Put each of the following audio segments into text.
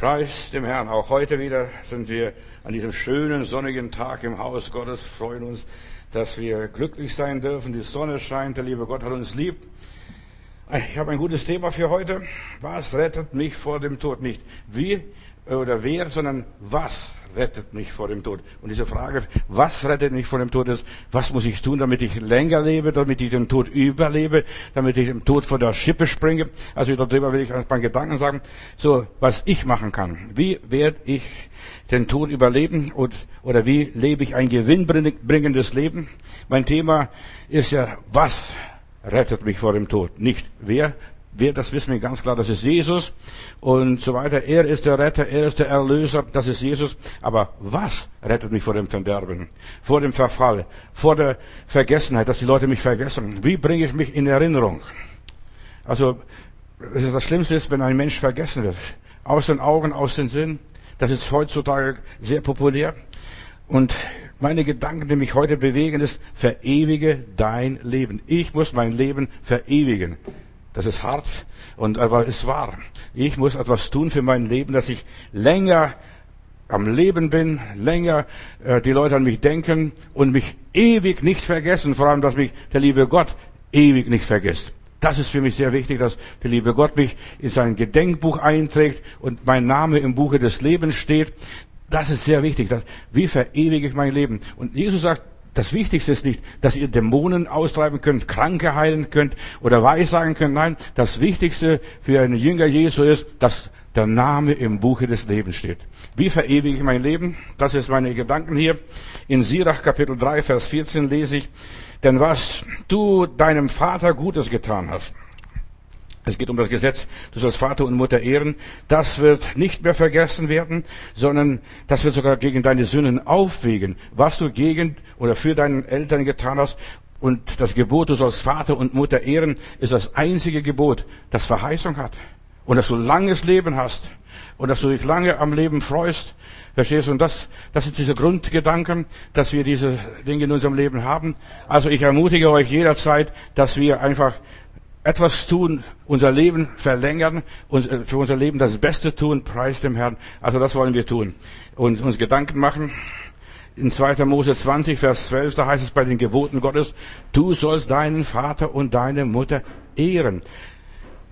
Preis dem Herrn. Auch heute wieder sind wir an diesem schönen sonnigen Tag im Haus Gottes, freuen uns, dass wir glücklich sein dürfen. Die Sonne scheint, der liebe Gott hat uns lieb. Ich habe ein gutes Thema für heute. Was rettet mich vor dem Tod? Nicht wie oder wer, sondern was rettet mich vor dem Tod? Und diese Frage, was rettet mich vor dem Tod ist, was muss ich tun, damit ich länger lebe, damit ich den Tod überlebe, damit ich dem Tod vor der Schippe springe? Also darüber will ich ein paar Gedanken sagen. So, was ich machen kann. Wie werde ich den Tod überleben und, oder wie lebe ich ein gewinnbringendes Leben? Mein Thema ist ja, was rettet mich vor dem Tod? Nicht wer Wer, das wissen wir ganz klar, das ist Jesus und so weiter. Er ist der Retter, er ist der Erlöser, das ist Jesus. Aber was rettet mich vor dem Verderben, vor dem Verfall, vor der Vergessenheit, dass die Leute mich vergessen? Wie bringe ich mich in Erinnerung? Also, das Schlimmste ist, wenn ein Mensch vergessen wird. Aus den Augen, aus den Sinn. Das ist heutzutage sehr populär. Und meine Gedanken, die mich heute bewegen, ist, verewige dein Leben. Ich muss mein Leben verewigen. Das ist hart und aber ist wahr. Ich muss etwas tun für mein Leben, dass ich länger am Leben bin, länger äh, die Leute an mich denken und mich ewig nicht vergessen. Vor allem, dass mich der liebe Gott ewig nicht vergisst. Das ist für mich sehr wichtig, dass der liebe Gott mich in sein Gedenkbuch einträgt und mein Name im Buche des Lebens steht. Das ist sehr wichtig. Dass, wie verewige ich mein Leben? Und Jesus sagt, das Wichtigste ist nicht, dass ihr Dämonen austreiben könnt, Kranke heilen könnt oder Weissagen könnt. Nein, das Wichtigste für einen Jünger Jesu ist, dass der Name im Buche des Lebens steht. Wie verewige ich mein Leben? Das ist meine Gedanken hier. In Sirach Kapitel 3, Vers 14 lese ich, denn was du deinem Vater Gutes getan hast, es geht um das Gesetz, du sollst Vater und Mutter ehren. Das wird nicht mehr vergessen werden, sondern das wird sogar gegen deine Sünden aufwägen, was du gegen oder für deinen Eltern getan hast. Und das Gebot, du sollst Vater und Mutter ehren, ist das einzige Gebot, das Verheißung hat. Und dass du langes Leben hast. Und dass du dich lange am Leben freust. Verstehst du? Und das, das sind diese Grundgedanken, dass wir diese Dinge in unserem Leben haben. Also ich ermutige euch jederzeit, dass wir einfach etwas tun, unser Leben verlängern und äh, für unser Leben das Beste tun, preis dem Herrn. Also das wollen wir tun und uns Gedanken machen. In 2. Mose 20, Vers 12, da heißt es bei den Geboten Gottes, du sollst deinen Vater und deine Mutter ehren.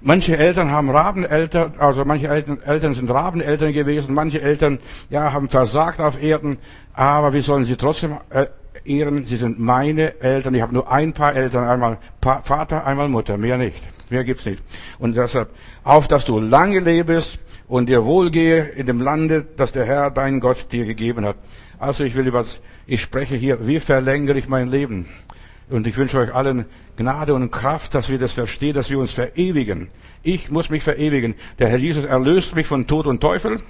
Manche Eltern haben Rabeneltern, also manche Eltern, Eltern sind Rabeneltern gewesen, manche Eltern, ja, haben versagt auf Erden, aber wir sollen sie trotzdem äh, ehren. Sie sind meine Eltern. Ich habe nur ein paar Eltern, einmal Vater, einmal Mutter, mehr nicht. Mehr gibt's nicht. Und deshalb, auf, dass du lange lebst und dir wohlgehe in dem Lande, das der Herr, dein Gott, dir gegeben hat. Also ich will über, ich spreche hier, wie verlängere ich mein Leben? Und ich wünsche euch allen Gnade und Kraft, dass wir das verstehen, dass wir uns verewigen. Ich muss mich verewigen. Der Herr Jesus erlöst mich von Tod und Teufel.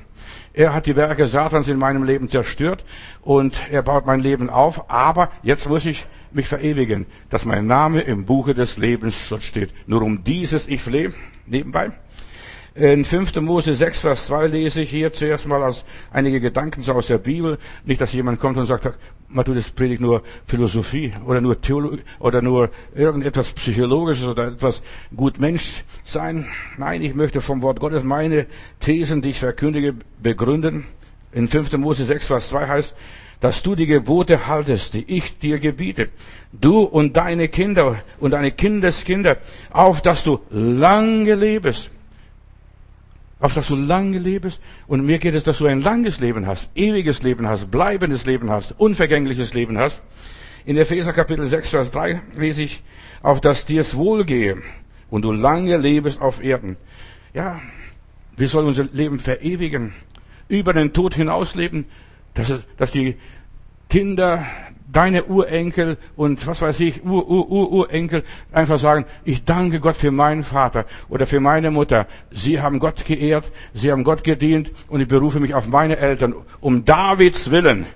Er hat die Werke Satans in meinem Leben zerstört und er baut mein Leben auf. Aber jetzt muss ich mich verewigen, dass mein Name im Buche des Lebens dort steht. Nur um dieses ich flehe, nebenbei. In 5. Mose 6, Vers 2 lese ich hier zuerst mal als einige Gedanken so aus der Bibel. Nicht, dass jemand kommt und sagt, man tut das predigt nur Philosophie oder nur Theologie oder nur irgendetwas Psychologisches oder etwas gut Mensch sein. Nein, ich möchte vom Wort Gottes meine Thesen, die ich verkündige, begründen. In 5. Mose 6, Vers 2 heißt, dass du die Gebote haltest, die ich dir gebiete, du und deine Kinder und deine Kindeskinder, auf dass du lange lebest auf das du lange lebst. Und mir geht es, dass du ein langes Leben hast, ewiges Leben hast, bleibendes Leben hast, unvergängliches Leben hast. In Epheser Kapitel 6, Vers 3 lese ich, auf dass dir's wohlgehe und du lange lebest auf Erden. Ja, wir sollen unser Leben verewigen, über den Tod hinausleben, dass, dass die Kinder deine Urenkel und was weiß ich, Ur, Ur, Ur, Urenkel einfach sagen, ich danke Gott für meinen Vater oder für meine Mutter. Sie haben Gott geehrt, sie haben Gott gedient und ich berufe mich auf meine Eltern. Um Davids Willen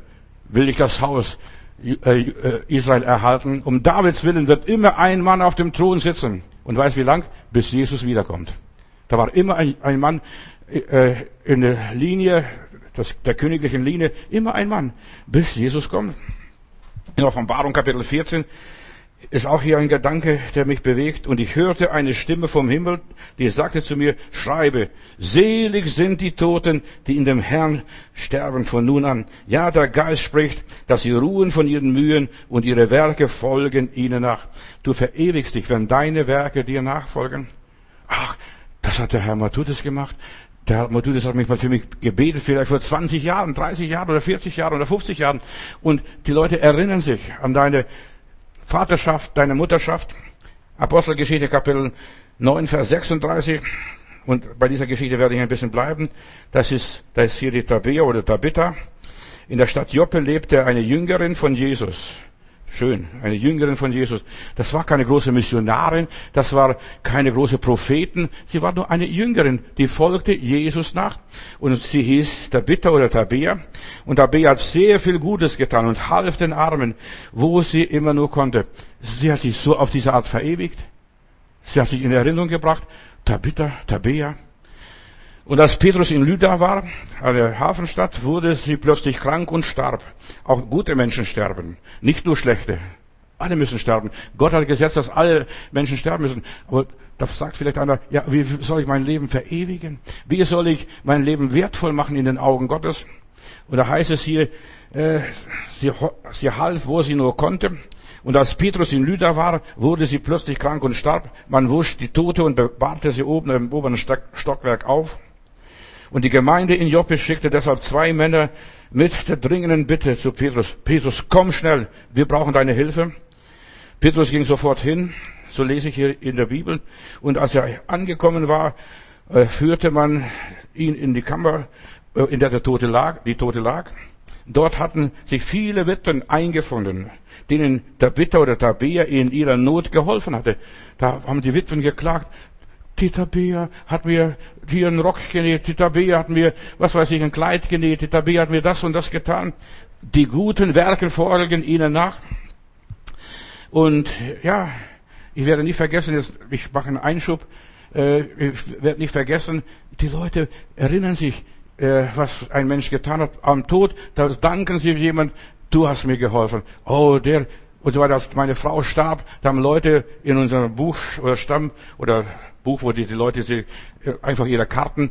will ich das Haus äh, äh, Israel erhalten. Um Davids Willen wird immer ein Mann auf dem Thron sitzen. Und weiß wie lang? Bis Jesus wiederkommt. Da war immer ein, ein Mann äh, in der Linie, das, der königlichen Linie, immer ein Mann, bis Jesus kommt in Offenbarung Kapitel 14, ist auch hier ein Gedanke, der mich bewegt. Und ich hörte eine Stimme vom Himmel, die sagte zu mir, schreibe, selig sind die Toten, die in dem Herrn sterben von nun an. Ja, der Geist spricht, dass sie ruhen von ihren Mühen und ihre Werke folgen ihnen nach. Du verewigst dich, wenn deine Werke dir nachfolgen. Ach, das hat der Herr Matthäus gemacht. Der Herr Matthäus hat mich mal für mich gebetet, vielleicht vor 20 Jahren, 30 Jahren oder 40 Jahren oder 50 Jahren. Und die Leute erinnern sich an deine Vaterschaft, deine Mutterschaft. Apostelgeschichte Kapitel 9, Vers 36. Und bei dieser Geschichte werde ich ein bisschen bleiben. Das ist, das ist hier die Tabea oder Tabitha. In der Stadt Joppe lebte eine Jüngerin von Jesus. Schön, eine Jüngerin von Jesus. Das war keine große Missionarin, das war keine große Propheten, sie war nur eine Jüngerin, die folgte Jesus nach. Und sie hieß Tabitha oder Tabea. Und Tabea hat sehr viel Gutes getan und half den Armen, wo sie immer nur konnte. Sie hat sich so auf diese Art verewigt. Sie hat sich in Erinnerung gebracht. Tabitha, Tabea. Und als Petrus in Lydda war, eine Hafenstadt, wurde sie plötzlich krank und starb. Auch gute Menschen sterben, nicht nur schlechte. Alle müssen sterben. Gott hat gesetzt, dass alle Menschen sterben müssen. Aber da sagt vielleicht einer, ja, wie soll ich mein Leben verewigen? Wie soll ich mein Leben wertvoll machen in den Augen Gottes? Und da heißt es hier, äh, sie, sie half, wo sie nur konnte. Und als Petrus in Lydda war, wurde sie plötzlich krank und starb. Man wusch die Tote und bewahrte sie oben im oberen Stockwerk auf. Und die Gemeinde in Joppe schickte deshalb zwei Männer mit der dringenden Bitte zu Petrus. Petrus, komm schnell, wir brauchen deine Hilfe. Petrus ging sofort hin, so lese ich hier in der Bibel. Und als er angekommen war, äh, führte man ihn in die Kammer, äh, in der der Tote lag, die Tote lag. Dort hatten sich viele Witwen eingefunden, denen der Bitter oder Tabea in ihrer Not geholfen hatte. Da haben die Witwen geklagt, Tita Bea hat mir hier einen Rock genäht, Tita Bea hat mir, was weiß ich, ein Kleid genäht, Tita Bea hat mir das und das getan. Die guten Werke folgen ihnen nach. Und ja, ich werde nie vergessen, jetzt, ich mache einen Einschub, äh, ich werde nicht vergessen, die Leute erinnern sich, äh, was ein Mensch getan hat am Tod, da danken sie jemand, du hast mir geholfen. Oh, der, und so weiter. Als meine Frau starb, da haben Leute in unserem Buch oder Stamm oder Buch, wo die, die Leute sie äh, einfach ihre Karten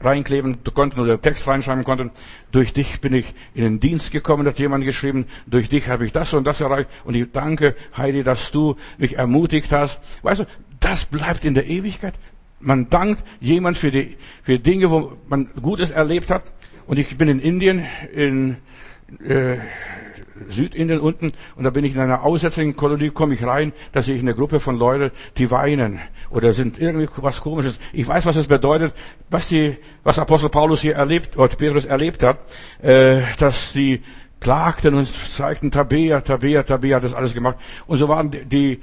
reinkleben konnten oder Text reinschreiben konnten. Durch dich bin ich in den Dienst gekommen, hat jemand geschrieben. Durch dich habe ich das und das erreicht. Und ich danke, Heidi, dass du mich ermutigt hast. Weißt du, das bleibt in der Ewigkeit. Man dankt jemand für die, für Dinge, wo man Gutes erlebt hat. Und ich bin in Indien, in, äh, Südindien unten und da bin ich in einer aussätzigen Kolonie, komme ich rein, da sehe ich eine Gruppe von Leuten, die weinen oder sind irgendwie was komisches. Ich weiß, was es bedeutet, was die, was Apostel Paulus hier erlebt, oder Petrus erlebt hat, äh, dass die klagten und zeigten Tabea, Tabea, Tabea hat das alles gemacht. Und so waren die,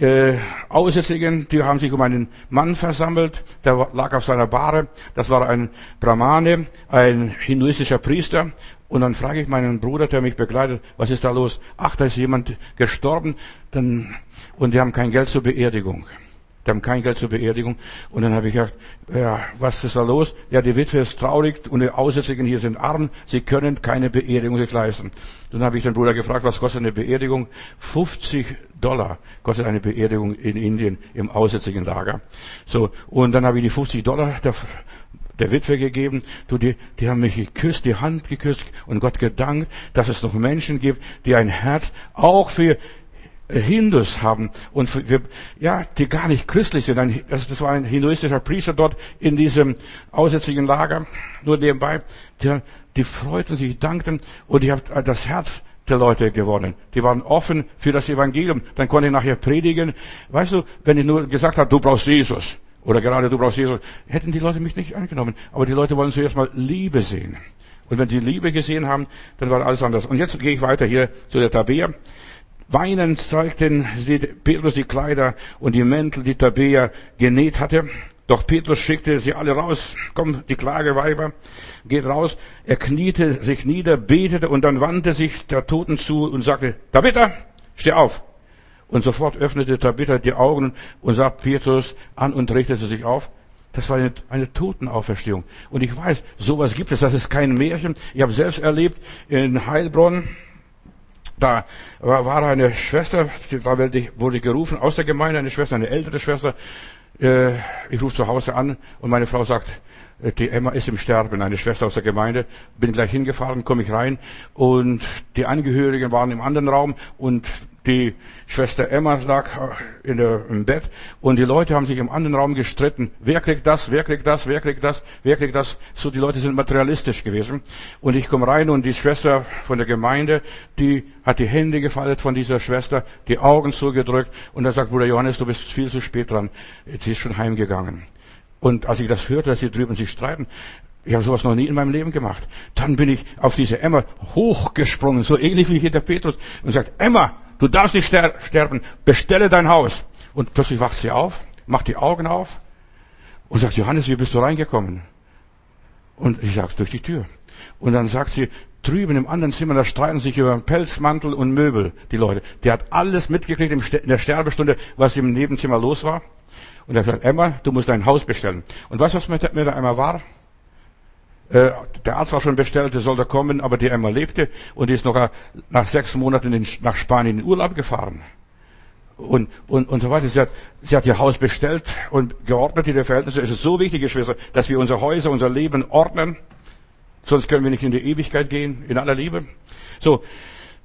äh, Aussätzigen, die haben sich um einen Mann versammelt, der lag auf seiner Bahre. Das war ein Brahmane, ein hinduistischer Priester. Und dann frage ich meinen Bruder, der mich begleitet, was ist da los? Ach, da ist jemand gestorben, dann, und die haben kein Geld zur Beerdigung. Die haben kein Geld zur Beerdigung. Und dann habe ich gesagt, ja, was ist da los? Ja, die Witwe ist traurig und die Aussätzigen hier sind arm. Sie können keine Beerdigung sich leisten. Dann habe ich den Bruder gefragt, was kostet eine Beerdigung? 50 Dollar kostet eine Beerdigung in Indien im aussätzigen Lager. So, und dann habe ich die 50 Dollar der, der Witwe gegeben. Du, die, die haben mich geküsst, die Hand geküsst und Gott gedankt, dass es noch Menschen gibt, die ein Herz auch für Hindus haben und wir, ja, die gar nicht christlich sind. Ein, das, das war ein hinduistischer Priester dort in diesem aussätzigen Lager, nur nebenbei. Die, die freuten sich, dankten und ich habe das Herz der Leute gewonnen. Die waren offen für das Evangelium. Dann konnte ich nachher predigen. Weißt du, wenn ich nur gesagt habe, du brauchst Jesus oder gerade du brauchst Jesus, hätten die Leute mich nicht angenommen. Aber die Leute wollen zuerst mal Liebe sehen. Und wenn sie Liebe gesehen haben, dann war alles anders. Und jetzt gehe ich weiter hier zu der Tabea. Weinend zeigten sie Petrus die Kleider und die Mäntel, die Tabea genäht hatte. Doch Petrus schickte sie alle raus. Komm, die Klageweiber, geht raus. Er kniete sich nieder, betete und dann wandte sich der Toten zu und sagte, Tabitha, steh auf. Und sofort öffnete Tabitha die Augen und sah Petrus an und richtete sich auf. Das war eine, eine Totenauferstehung. Und ich weiß, sowas gibt es. Das ist kein Märchen. Ich habe selbst erlebt in Heilbronn, Da war eine Schwester, da wurde gerufen aus der Gemeinde, eine Schwester, eine ältere Schwester. Äh, ich rufe zu Hause an und meine Frau sagt, äh, die Emma ist im Sterben, eine Schwester aus der Gemeinde. Bin gleich hingefahren, komme ich rein und die Angehörigen waren im anderen Raum und die Schwester Emma lag in der, im Bett und die Leute haben sich im anderen Raum gestritten. Wer kriegt das? Wer kriegt das? Wer kriegt das? Wer kriegt das? So, die Leute sind materialistisch gewesen. Und ich komme rein und die Schwester von der Gemeinde, die hat die Hände gefaltet von dieser Schwester, die Augen zugedrückt und er sagt, Bruder Johannes, du bist viel zu spät dran. Sie ist schon heimgegangen. Und als ich das hörte, dass sie drüben sich streiten, ich habe sowas noch nie in meinem Leben gemacht. Dann bin ich auf diese Emma hochgesprungen, so ähnlich wie hier der Petrus, und sagt, Emma, du darfst nicht sterben, bestelle dein Haus. Und plötzlich wacht sie auf, macht die Augen auf und sagt, Johannes, wie bist du reingekommen? Und ich sag's durch die Tür. Und dann sagt sie, drüben im anderen Zimmer, da streiten sich über Pelzmantel und Möbel, die Leute. Die hat alles mitgekriegt in der Sterbestunde, was im Nebenzimmer los war. Und er sagt, Emma, du musst dein Haus bestellen. Und weißt du, was mit der Emma war? Äh, der Arzt war schon bestellt, der sollte kommen, aber die Emma lebte und die ist noch nach sechs Monaten in, nach Spanien in Urlaub gefahren. Und, und, und so weiter. Sie hat, sie hat ihr Haus bestellt und geordnet der Verhältnisse. Es ist so wichtig, Geschwister, dass wir unser Häuser, unser Leben ordnen. Sonst können wir nicht in die Ewigkeit gehen, in aller Liebe. So,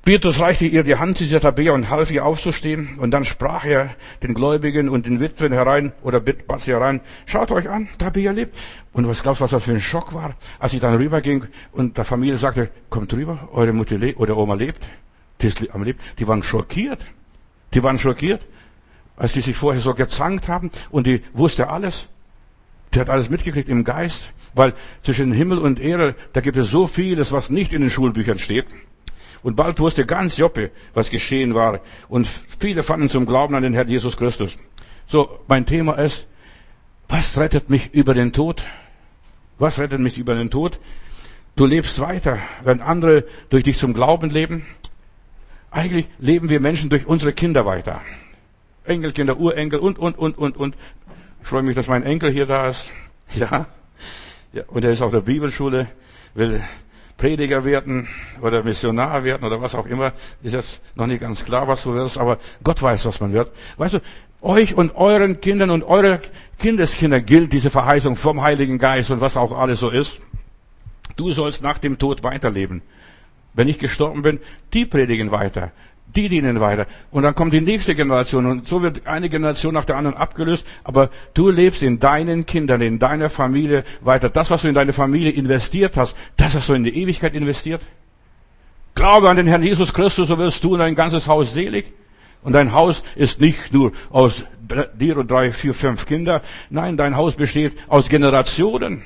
Petrus reichte ihr die Hand, dieser Tabea, und half ihr aufzustehen. Und dann sprach er den Gläubigen und den Witwen herein, oder bat sie herein, schaut euch an, Tabea lebt. Und was glaubst du, was das für ein Schock war, als ich dann rüberging und der Familie sagte, kommt rüber, eure Mutter lebt, oder Oma lebt, die ist am Leben. Die waren schockiert. Die waren schockiert, als die sich vorher so gezankt haben und die wusste alles. Die hat alles mitgekriegt im Geist, weil zwischen Himmel und Erde, da gibt es so vieles, was nicht in den Schulbüchern steht. Und bald wusste ganz Joppe, was geschehen war. Und viele fanden zum Glauben an den Herrn Jesus Christus. So, mein Thema ist, was rettet mich über den Tod? Was rettet mich über den Tod? Du lebst weiter, wenn andere durch dich zum Glauben leben. Eigentlich leben wir Menschen durch unsere Kinder weiter. Enkelkinder, Urenkel und, und, und, und, und. Ich freue mich, dass mein Enkel hier da ist. Ja. ja und er ist auf der Bibelschule, will Prediger werden oder Missionar werden oder was auch immer, ist jetzt noch nicht ganz klar, was du wirst, aber Gott weiß, was man wird. Weißt du, euch und euren Kindern und eure Kindeskinder gilt diese Verheißung vom Heiligen Geist und was auch alles so ist. Du sollst nach dem Tod weiterleben. Wenn ich gestorben bin, die predigen weiter die dienen weiter. Und dann kommt die nächste Generation und so wird eine Generation nach der anderen abgelöst. Aber du lebst in deinen Kindern, in deiner Familie weiter. Das, was du in deine Familie investiert hast, das hast du in die Ewigkeit investiert. Glaube an den Herrn Jesus Christus, so wirst du und dein ganzes Haus selig. Und dein Haus ist nicht nur aus dir und drei, vier, fünf Kinder. Nein, dein Haus besteht aus Generationen.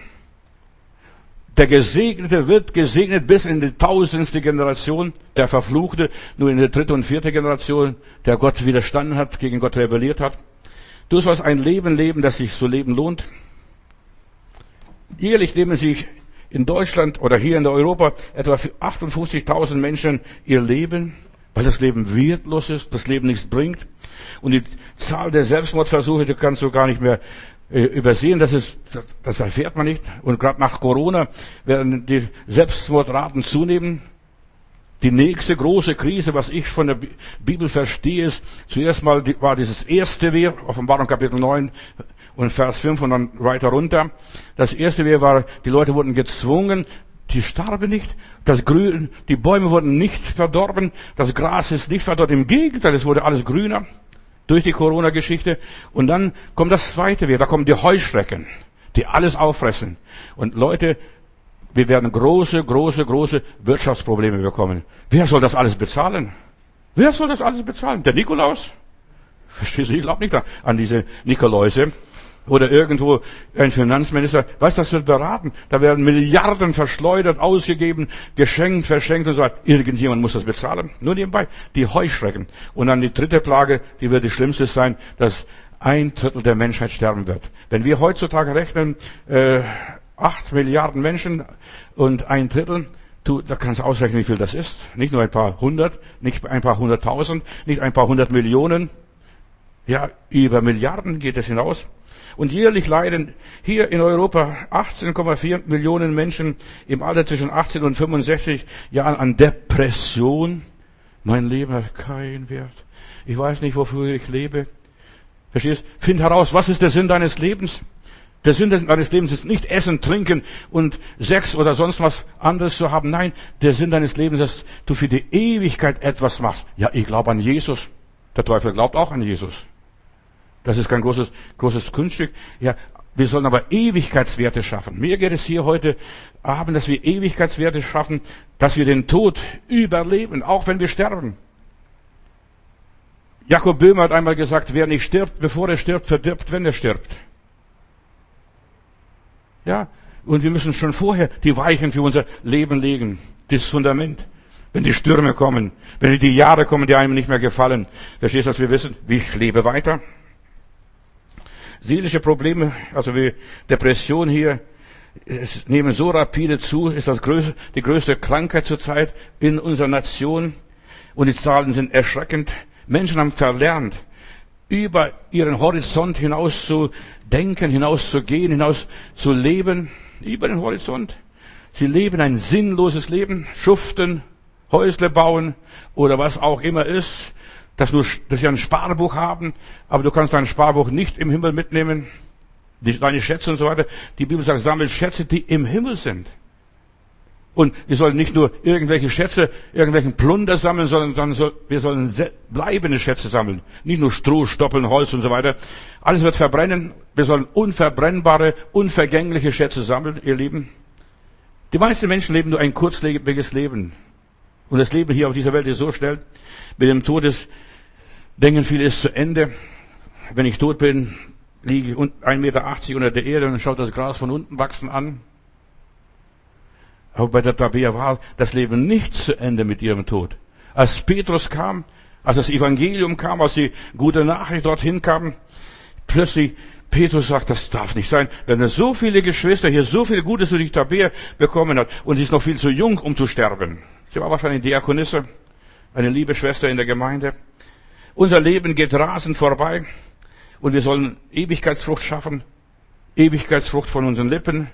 Der Gesegnete wird gesegnet bis in die tausendste Generation. Der Verfluchte nur in die dritte und vierte Generation, der Gott widerstanden hat, gegen Gott rebelliert hat. Du sollst ein Leben leben, das sich zu leben lohnt. Jährlich leben sich in Deutschland oder hier in Europa etwa 58.000 Menschen ihr Leben, weil das Leben wertlos ist, das Leben nichts bringt. Und die Zahl der Selbstmordversuche, die kannst du gar nicht mehr übersehen, das ist, das erfährt man nicht. Und gerade nach Corona werden die Selbstmordraten zunehmen. Die nächste große Krise, was ich von der Bibel verstehe, ist, zuerst mal war dieses erste Wehr, Offenbarung Kapitel 9 und Vers 5 und dann weiter runter. Das erste Wehr war, die Leute wurden gezwungen, die starben nicht, das Grün, die Bäume wurden nicht verdorben, das Gras ist nicht verdorben, im Gegenteil, es wurde alles grüner durch die Corona-Geschichte. Und dann kommt das zweite wieder, da kommen die Heuschrecken, die alles auffressen. Und Leute, wir werden große, große, große Wirtschaftsprobleme bekommen. Wer soll das alles bezahlen? Wer soll das alles bezahlen? Der Nikolaus? Verstehst du? Ich glaube nicht an diese Nikoläuse oder irgendwo ein Finanzminister, was das wird beraten? Da werden Milliarden verschleudert, ausgegeben, geschenkt, verschenkt und so weiter. Irgendjemand muss das bezahlen. Nur nebenbei. Die Heuschrecken. Und dann die dritte Plage, die wird die schlimmste sein, dass ein Drittel der Menschheit sterben wird. Wenn wir heutzutage rechnen, äh, acht Milliarden Menschen und ein Drittel, du, da kannst du ausrechnen, wie viel das ist. Nicht nur ein paar hundert, nicht ein paar hunderttausend, nicht ein paar hundert Millionen. Ja, über Milliarden geht es hinaus. Und jährlich leiden hier in Europa 18,4 Millionen Menschen im Alter zwischen 18 und 65 Jahren an Depression. Mein Leben hat keinen Wert. Ich weiß nicht, wofür ich lebe. Verstehst? Find heraus, was ist der Sinn deines Lebens? Der Sinn deines Lebens ist nicht Essen, Trinken und Sex oder sonst was anderes zu haben. Nein, der Sinn deines Lebens ist, dass du für die Ewigkeit etwas machst. Ja, ich glaube an Jesus. Der Teufel glaubt auch an Jesus. Das ist kein großes, großes Kunststück. Ja, wir sollen aber Ewigkeitswerte schaffen. Mir geht es hier heute Abend, dass wir Ewigkeitswerte schaffen, dass wir den Tod überleben, auch wenn wir sterben. Jakob Böhmer hat einmal gesagt, wer nicht stirbt, bevor er stirbt, verdirbt, wenn er stirbt. Ja, und wir müssen schon vorher die Weichen für unser Leben legen, das Fundament. Wenn die Stürme kommen, wenn die Jahre kommen, die einem nicht mehr gefallen, verstehst du, dass wir wissen, ich lebe weiter. Seelische Probleme, also wie Depression hier, es nehmen so rapide zu, ist das größte, die größte Krankheit zurzeit in unserer Nation. Und die Zahlen sind erschreckend. Menschen haben verlernt, über ihren Horizont hinaus zu denken, hinaus zu gehen, hinaus zu leben, über den Horizont. Sie leben ein sinnloses Leben, schuften, Häusle bauen oder was auch immer ist, dass, du, dass sie ein Sparbuch haben, aber du kannst dein Sparbuch nicht im Himmel mitnehmen, deine Schätze und so weiter. Die Bibel sagt, sammel Schätze, die im Himmel sind. Und wir sollen nicht nur irgendwelche Schätze, irgendwelchen Plunder sammeln, sondern, sondern wir sollen bleibende Schätze sammeln. Nicht nur Stroh, Stoppeln, Holz und so weiter. Alles wird verbrennen. Wir sollen unverbrennbare, unvergängliche Schätze sammeln, ihr Lieben. Die meisten Menschen leben nur ein kurzlebiges Leben. Und das Leben hier auf dieser Welt ist so schnell. Mit dem Tod ist, denken viele, ist zu Ende. Wenn ich tot bin, liege ich 1,80 Meter unter der Erde und schaut das Gras von unten wachsen an. Aber bei der Tabea war das Leben nicht zu Ende mit ihrem Tod. Als Petrus kam, als das Evangelium kam, als die gute Nachricht dorthin kam, plötzlich Petrus sagt, das darf nicht sein. Wenn er so viele Geschwister hier so viel Gutes durch Tabea bekommen hat und sie ist noch viel zu jung, um zu sterben. Sie war wahrscheinlich Diakonisse, eine liebe Schwester in der Gemeinde. Unser Leben geht rasend vorbei und wir sollen Ewigkeitsfrucht schaffen. Ewigkeitsfrucht von unseren Lippen.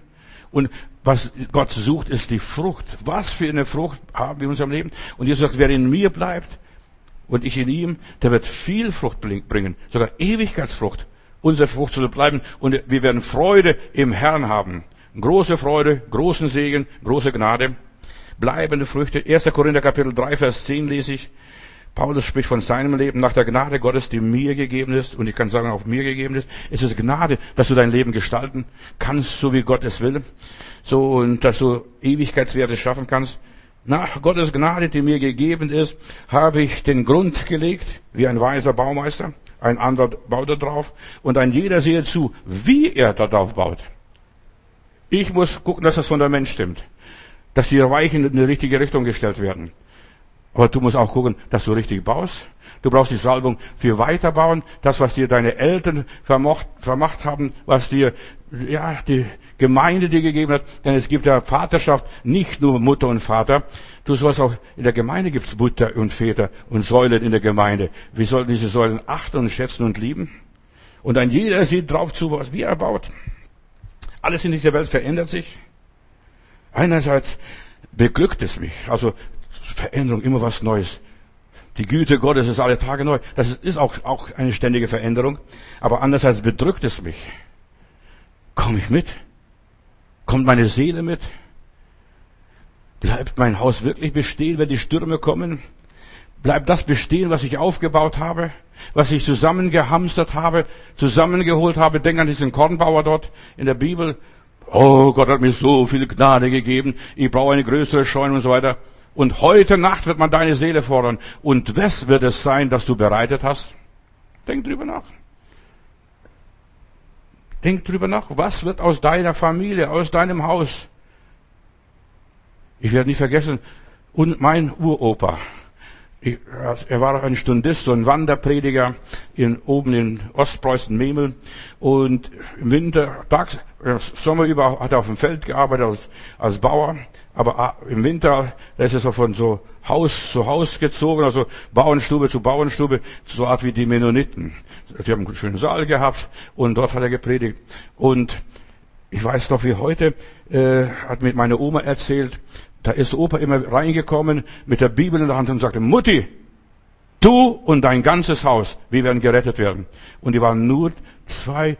Und was Gott sucht, ist die Frucht. Was für eine Frucht haben wir in unserem Leben? Und Jesus sagt, wer in mir bleibt und ich in ihm, der wird viel Frucht bringen. Sogar Ewigkeitsfrucht. Unsere Frucht soll bleiben und wir werden Freude im Herrn haben. Große Freude, großen Segen, große Gnade. Bleibende Früchte. 1. Korinther Kapitel 3, Vers 10 lese ich. Paulus spricht von seinem Leben nach der Gnade Gottes, die mir gegeben ist, und ich kann sagen, auch mir gegeben ist. Es ist Gnade, dass du dein Leben gestalten kannst, so wie Gott es will. So, und dass du Ewigkeitswerte schaffen kannst. Nach Gottes Gnade, die mir gegeben ist, habe ich den Grund gelegt, wie ein weiser Baumeister. Ein anderer baut da drauf. Und ein jeder sehe zu, wie er darauf baut. Ich muss gucken, dass das Fundament stimmt. Dass die Weichen in die richtige Richtung gestellt werden. Aber du musst auch gucken, dass du richtig baust. Du brauchst die Salbung für Weiterbauen. Das, was dir deine Eltern vermocht, vermacht haben, was dir, ja, die Gemeinde dir gegeben hat. Denn es gibt ja Vaterschaft, nicht nur Mutter und Vater. Du sollst auch, in der Gemeinde gibt's Mutter und Väter und Säulen in der Gemeinde. Wir sollten diese Säulen achten und schätzen und lieben. Und ein jeder sieht drauf zu, was wir er baut. Alles in dieser Welt verändert sich. Einerseits beglückt es mich. Also Veränderung, immer was Neues. Die Güte Gottes ist alle Tage neu. Das ist auch, auch eine ständige Veränderung. Aber andererseits bedrückt es mich. Komme ich mit? Kommt meine Seele mit? Bleibt mein Haus wirklich bestehen, wenn die Stürme kommen? Bleibt das bestehen, was ich aufgebaut habe? Was ich zusammengehamstert habe, zusammengeholt habe? Denk an diesen Kornbauer dort in der Bibel. Oh, Gott hat mir so viel Gnade gegeben. Ich brauche eine größere Scheune und so weiter. Und heute Nacht wird man deine Seele fordern. Und was wird es sein, das du bereitet hast? Denk drüber nach. Denk drüber nach. Was wird aus deiner Familie, aus deinem Haus? Ich werde nie vergessen, und mein Uropa, ich, er war ein Stundist, so ein Wanderprediger in, oben in Ostpreußen, Memel. Und im Winter, tags, Sommer über hat er auf dem Feld gearbeitet als, als Bauer. Aber ah, im Winter, da ist so von so Haus zu Haus gezogen, also Bauernstube zu Bauernstube, so Art wie die Mennoniten. Die haben einen schönen Saal gehabt und dort hat er gepredigt. Und ich weiß noch wie heute, äh, hat mir meine Oma erzählt, da ist Opa immer reingekommen mit der Bibel in der Hand und sagte, Mutti, Du und dein ganzes Haus, wir werden gerettet werden. Und die waren nur zwei,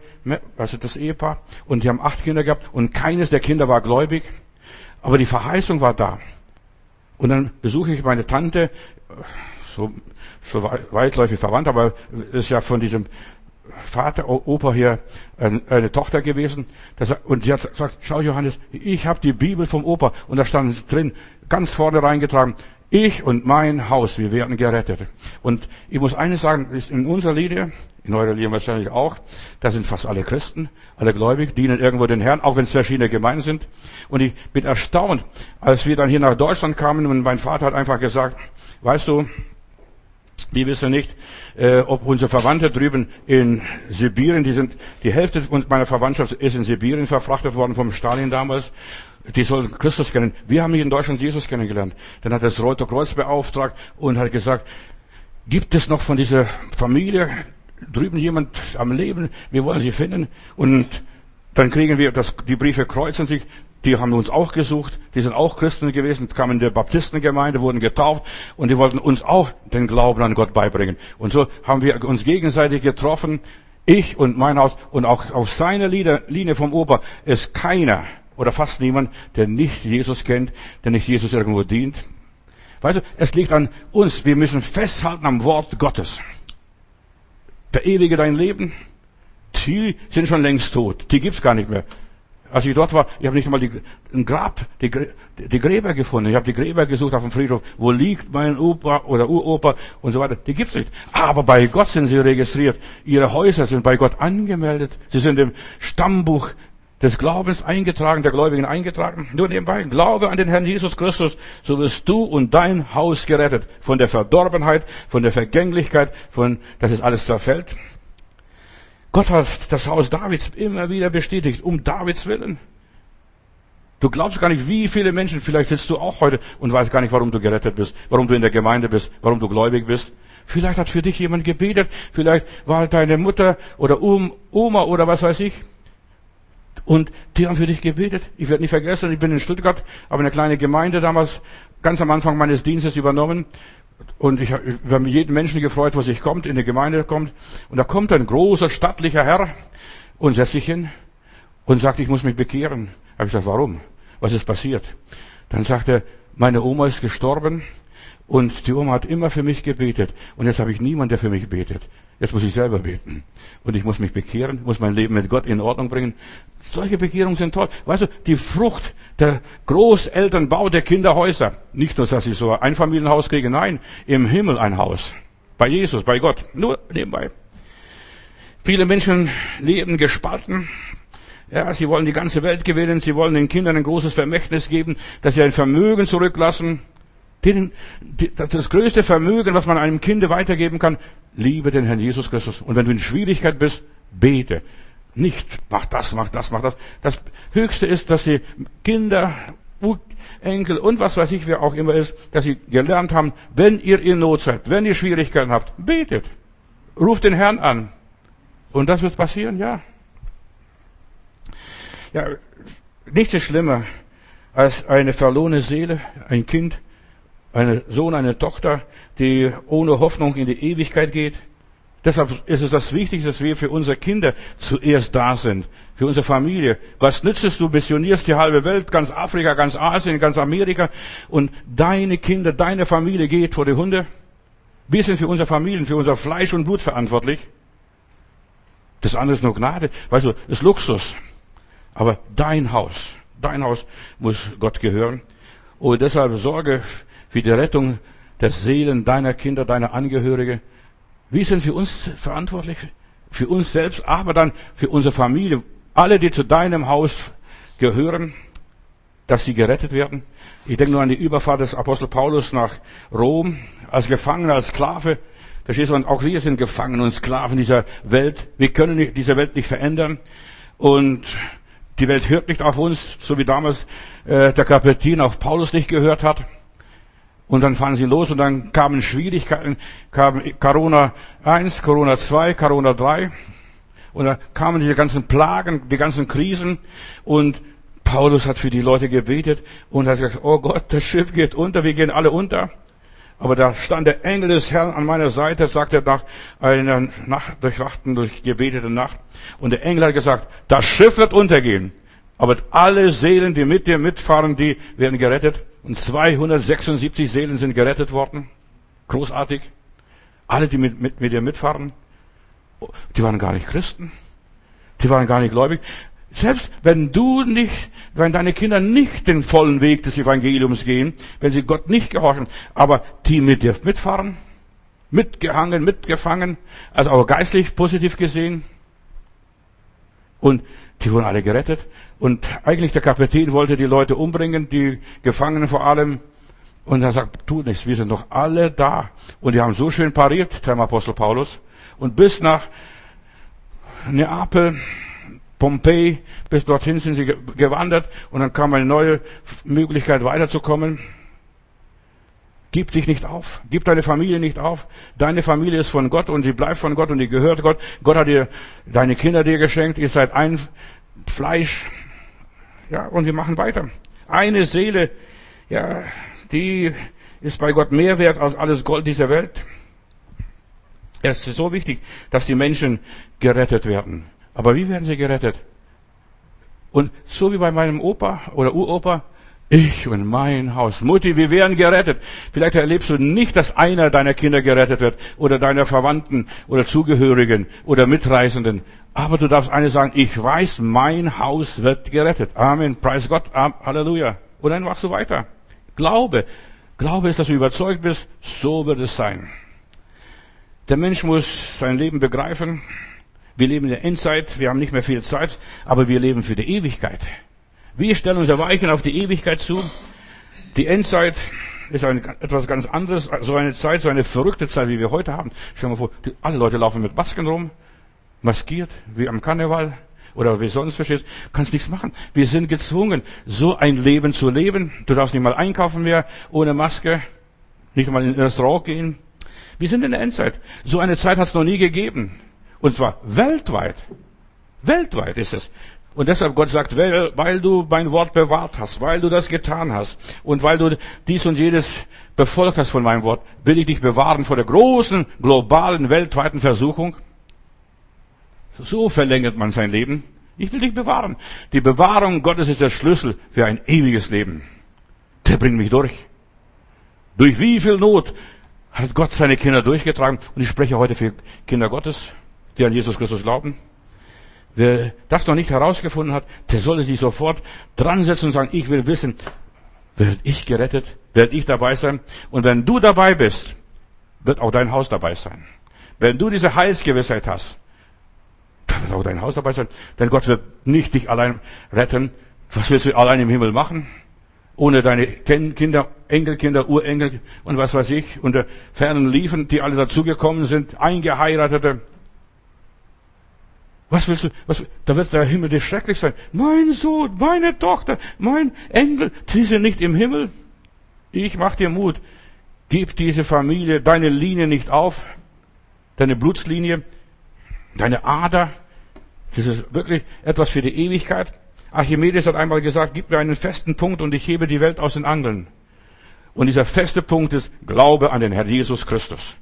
also das Ehepaar, und die haben acht Kinder gehabt, und keines der Kinder war gläubig. Aber die Verheißung war da. Und dann besuche ich meine Tante, so, so weitläufig verwandt, aber ist ja von diesem Vater, Opa hier eine Tochter gewesen. Und sie hat gesagt, schau Johannes, ich habe die Bibel vom Opa. Und da stand drin, ganz vorne reingetragen, ich und mein Haus, wir werden gerettet. Und ich muss eines sagen, ist in unserer Linie, in eurer Linie wahrscheinlich auch, da sind fast alle Christen, alle gläubig, dienen irgendwo den Herrn, auch wenn es verschiedene Gemeinden sind. Und ich bin erstaunt, als wir dann hier nach Deutschland kamen und mein Vater hat einfach gesagt, weißt du, wir wissen nicht, äh, ob unsere Verwandte drüben in Sibirien, die sind, die Hälfte meiner Verwandtschaft ist in Sibirien verfrachtet worden vom Stalin damals. Die sollen Christus kennen. Wir haben hier in Deutschland Jesus kennengelernt. Dann hat das Rote Kreuz beauftragt und hat gesagt, gibt es noch von dieser Familie drüben jemand am Leben? Wir wollen sie finden. Und dann kriegen wir das, die Briefe kreuzen sich die haben uns auch gesucht, die sind auch Christen gewesen, kamen in der Baptistengemeinde, wurden getauft und die wollten uns auch den Glauben an Gott beibringen. Und so haben wir uns gegenseitig getroffen, ich und mein Haus und auch auf seiner Linie vom Opa ist keiner oder fast niemand, der nicht Jesus kennt, der nicht Jesus irgendwo dient. Weißt du, es liegt an uns, wir müssen festhalten am Wort Gottes. Verewige dein Leben. Die sind schon längst tot. Die gibt's gar nicht mehr. Als ich dort war, ich habe nicht einmal die, ein Grab, die, die Gräber gefunden. Ich habe die Gräber gesucht auf dem Friedhof. Wo liegt mein Opa oder Uropa und so weiter. Die gibt's nicht. Aber bei Gott sind sie registriert. Ihre Häuser sind bei Gott angemeldet. Sie sind im Stammbuch des Glaubens eingetragen, der Gläubigen eingetragen. Nur nebenbei, glaube an den Herrn Jesus Christus, so wirst du und dein Haus gerettet. Von der Verdorbenheit, von der Vergänglichkeit, von, dass es alles zerfällt. Gott hat das Haus Davids immer wieder bestätigt, um Davids Willen. Du glaubst gar nicht, wie viele Menschen, vielleicht sitzt du auch heute und weißt gar nicht, warum du gerettet bist, warum du in der Gemeinde bist, warum du gläubig bist. Vielleicht hat für dich jemand gebetet, vielleicht war deine Mutter oder Oma oder was weiß ich. Und die haben für dich gebetet. Ich werde nicht vergessen, ich bin in Stuttgart, habe eine kleine Gemeinde damals ganz am Anfang meines Dienstes übernommen. Und ich, habe mich jeden Menschen gefreut, was ich kommt, in die Gemeinde kommt. Und da kommt ein großer, stattlicher Herr und setzt sich hin und sagt, ich muss mich bekehren. Habe ich gesagt, warum? Was ist passiert? Dann sagt er, meine Oma ist gestorben und die Oma hat immer für mich gebetet. Und jetzt habe ich niemanden, der für mich betet. Jetzt muss ich selber beten. Und ich muss mich bekehren, muss mein Leben mit Gott in Ordnung bringen. Solche Bekehrungen sind toll. Weißt du, die Frucht der Großeltern baut der Kinderhäuser. Nicht nur, dass ich so ein Einfamilienhaus kriege, nein, im Himmel ein Haus. Bei Jesus, bei Gott. Nur nebenbei. Viele Menschen leben gespalten. Ja, sie wollen die ganze Welt gewinnen, sie wollen den Kindern ein großes Vermächtnis geben, dass sie ein Vermögen zurücklassen. Den, das größte Vermögen, was man einem Kind weitergeben kann, liebe den Herrn Jesus Christus. Und wenn du in Schwierigkeit bist, bete. Nicht, mach das, mach das, mach das. Das Höchste ist, dass die Kinder, Enkel und was weiß ich, wer auch immer ist, dass sie gelernt haben, wenn ihr in Not seid, wenn ihr Schwierigkeiten habt, betet. Ruft den Herrn an. Und das wird passieren, ja. Ja, nichts ist schlimmer als eine verlorene Seele, ein Kind, ein Sohn, eine Tochter, die ohne Hoffnung in die Ewigkeit geht. Deshalb ist es das Wichtigste, dass wir für unsere Kinder zuerst da sind, für unsere Familie. Was nützt es, du missionierst die halbe Welt, ganz Afrika, ganz Asien, ganz Amerika und deine Kinder, deine Familie geht vor die Hunde? Wir sind für unsere Familien, für unser Fleisch und Blut verantwortlich. Das andere ist nur Gnade. Weißt du, ist Luxus. Aber dein Haus, dein Haus muss Gott gehören. Und deshalb sorge für die Rettung der Seelen deiner Kinder, deiner Angehörige. Wir sind für uns verantwortlich, für uns selbst, aber dann für unsere Familie. Alle, die zu deinem Haus gehören, dass sie gerettet werden. Ich denke nur an die Überfahrt des Apostel Paulus nach Rom, als Gefangener, als Sklave. Verstehst du? Und auch wir sind Gefangen und Sklaven dieser Welt. Wir können diese Welt nicht verändern. Und die Welt hört nicht auf uns, so wie damals äh, der Kapitän auf Paulus nicht gehört hat. Und dann fahren sie los und dann kamen Schwierigkeiten, kam Corona 1, Corona 2, Corona 3. Und da kamen diese ganzen Plagen, die ganzen Krisen. Und Paulus hat für die Leute gebetet und hat gesagt, oh Gott, das Schiff geht unter, wir gehen alle unter. Aber da stand der Engel des Herrn an meiner Seite, sagt er nach einer Nacht, durchwachten, durch gebetete Nacht. Und der Engel hat gesagt, das Schiff wird untergehen. Aber alle Seelen, die mit dir mitfahren, die werden gerettet. Und 276 Seelen sind gerettet worden. Großartig. Alle, die mit, mit, mit dir mitfahren, die waren gar nicht Christen. Die waren gar nicht gläubig. Selbst wenn du nicht, wenn deine Kinder nicht den vollen Weg des Evangeliums gehen, wenn sie Gott nicht gehorchen, aber die mit dir mitfahren, mitgehangen, mitgefangen, also auch geistlich positiv gesehen, und die wurden alle gerettet. Und eigentlich der Kapitän wollte die Leute umbringen, die Gefangenen vor allem. Und er sagt, tu nichts, wir sind doch alle da. Und die haben so schön pariert, der Apostel Paulus. Und bis nach Neapel, Pompeji, bis dorthin sind sie gewandert. Und dann kam eine neue Möglichkeit weiterzukommen. Gib dich nicht auf. Gib deine Familie nicht auf. Deine Familie ist von Gott und sie bleibt von Gott und die gehört Gott. Gott hat dir deine Kinder dir geschenkt. Ihr seid ein Fleisch. Ja, und wir machen weiter. Eine Seele, ja, die ist bei Gott mehr wert als alles Gold dieser Welt. Es ist so wichtig, dass die Menschen gerettet werden. Aber wie werden sie gerettet? Und so wie bei meinem Opa oder Uropa, ich und mein Haus. Mutti, wir werden gerettet. Vielleicht erlebst du nicht, dass einer deiner Kinder gerettet wird oder deiner Verwandten oder Zugehörigen oder Mitreisenden. Aber du darfst eines sagen, ich weiß, mein Haus wird gerettet. Amen. Preis Gott. Halleluja. Und dann machst du weiter. Glaube. Glaube ist, dass du überzeugt bist. So wird es sein. Der Mensch muss sein Leben begreifen. Wir leben in der Endzeit. Wir haben nicht mehr viel Zeit. Aber wir leben für die Ewigkeit. Wir stellen unser Weichen auf die Ewigkeit zu. Die Endzeit ist ein, etwas ganz anderes, so eine Zeit, so eine verrückte Zeit, wie wir heute haben. Stell dir mal vor, die, alle Leute laufen mit Masken rum, maskiert, wie am Karneval oder wie sonst verstehst, kannst nichts machen. Wir sind gezwungen, so ein Leben zu leben. Du darfst nicht mal einkaufen mehr ohne Maske, nicht mal in ein Restaurant gehen. Wir sind in der Endzeit. So eine Zeit hat es noch nie gegeben. Und zwar weltweit. Weltweit ist es. Und deshalb Gott sagt, weil, weil du mein Wort bewahrt hast, weil du das getan hast und weil du dies und jedes befolgt hast von meinem Wort, will ich dich bewahren vor der großen, globalen, weltweiten Versuchung. So verlängert man sein Leben. Ich will dich bewahren. Die Bewahrung Gottes ist der Schlüssel für ein ewiges Leben. Der bringt mich durch. Durch wie viel Not hat Gott seine Kinder durchgetragen? Und ich spreche heute für Kinder Gottes, die an Jesus Christus glauben. Wer das noch nicht herausgefunden hat, der solle sich sofort dran setzen und sagen, ich will wissen, werde ich gerettet? Werde ich dabei sein? Und wenn du dabei bist, wird auch dein Haus dabei sein. Wenn du diese Heilsgewissheit hast, dann wird auch dein Haus dabei sein. Denn Gott wird nicht dich allein retten. Was willst du allein im Himmel machen? Ohne deine Kinder, Enkelkinder, Urenkel und was weiß ich, unter fernen Liefen, die alle dazugekommen sind, Eingeheiratete, was willst du? Was, da wird der Himmel dir schrecklich sein. Mein Sohn, meine Tochter, mein Engel, die sind nicht im Himmel. Ich mach dir Mut. Gib diese Familie, deine Linie nicht auf, deine Blutslinie, deine Ader. Das ist wirklich etwas für die Ewigkeit. Archimedes hat einmal gesagt, gib mir einen festen Punkt und ich hebe die Welt aus den Angeln. Und dieser feste Punkt ist Glaube an den Herrn Jesus Christus.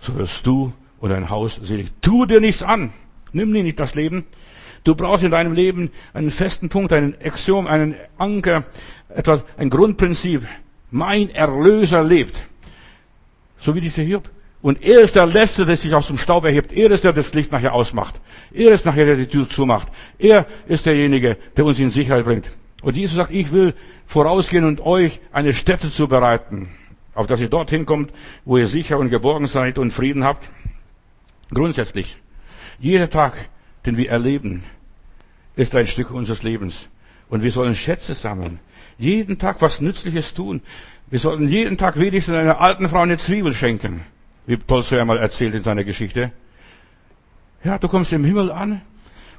So wirst du und dein Haus selig. Tu dir nichts an. Nimm dir nicht das Leben. Du brauchst in deinem Leben einen festen Punkt, einen Axiom, einen Anker, etwas, ein Grundprinzip. Mein Erlöser lebt. So wie dieser Hiob. Und er ist der Letzte, der sich aus dem Staub erhebt. Er ist der, der das Licht nachher ausmacht. Er ist nachher, der die Tür zumacht. Er ist derjenige, der uns in Sicherheit bringt. Und Jesus sagt, ich will vorausgehen und euch eine Stätte zubereiten, auf dass ihr dorthin kommt, wo ihr sicher und geborgen seid und Frieden habt. Grundsätzlich, jeder Tag, den wir erleben, ist ein Stück unseres Lebens. Und wir sollen Schätze sammeln. Jeden Tag was Nützliches tun. Wir sollten jeden Tag wenigstens einer alten Frau eine Zwiebel schenken. Wie Tolstoy einmal erzählt in seiner Geschichte. Ja, du kommst im Himmel an.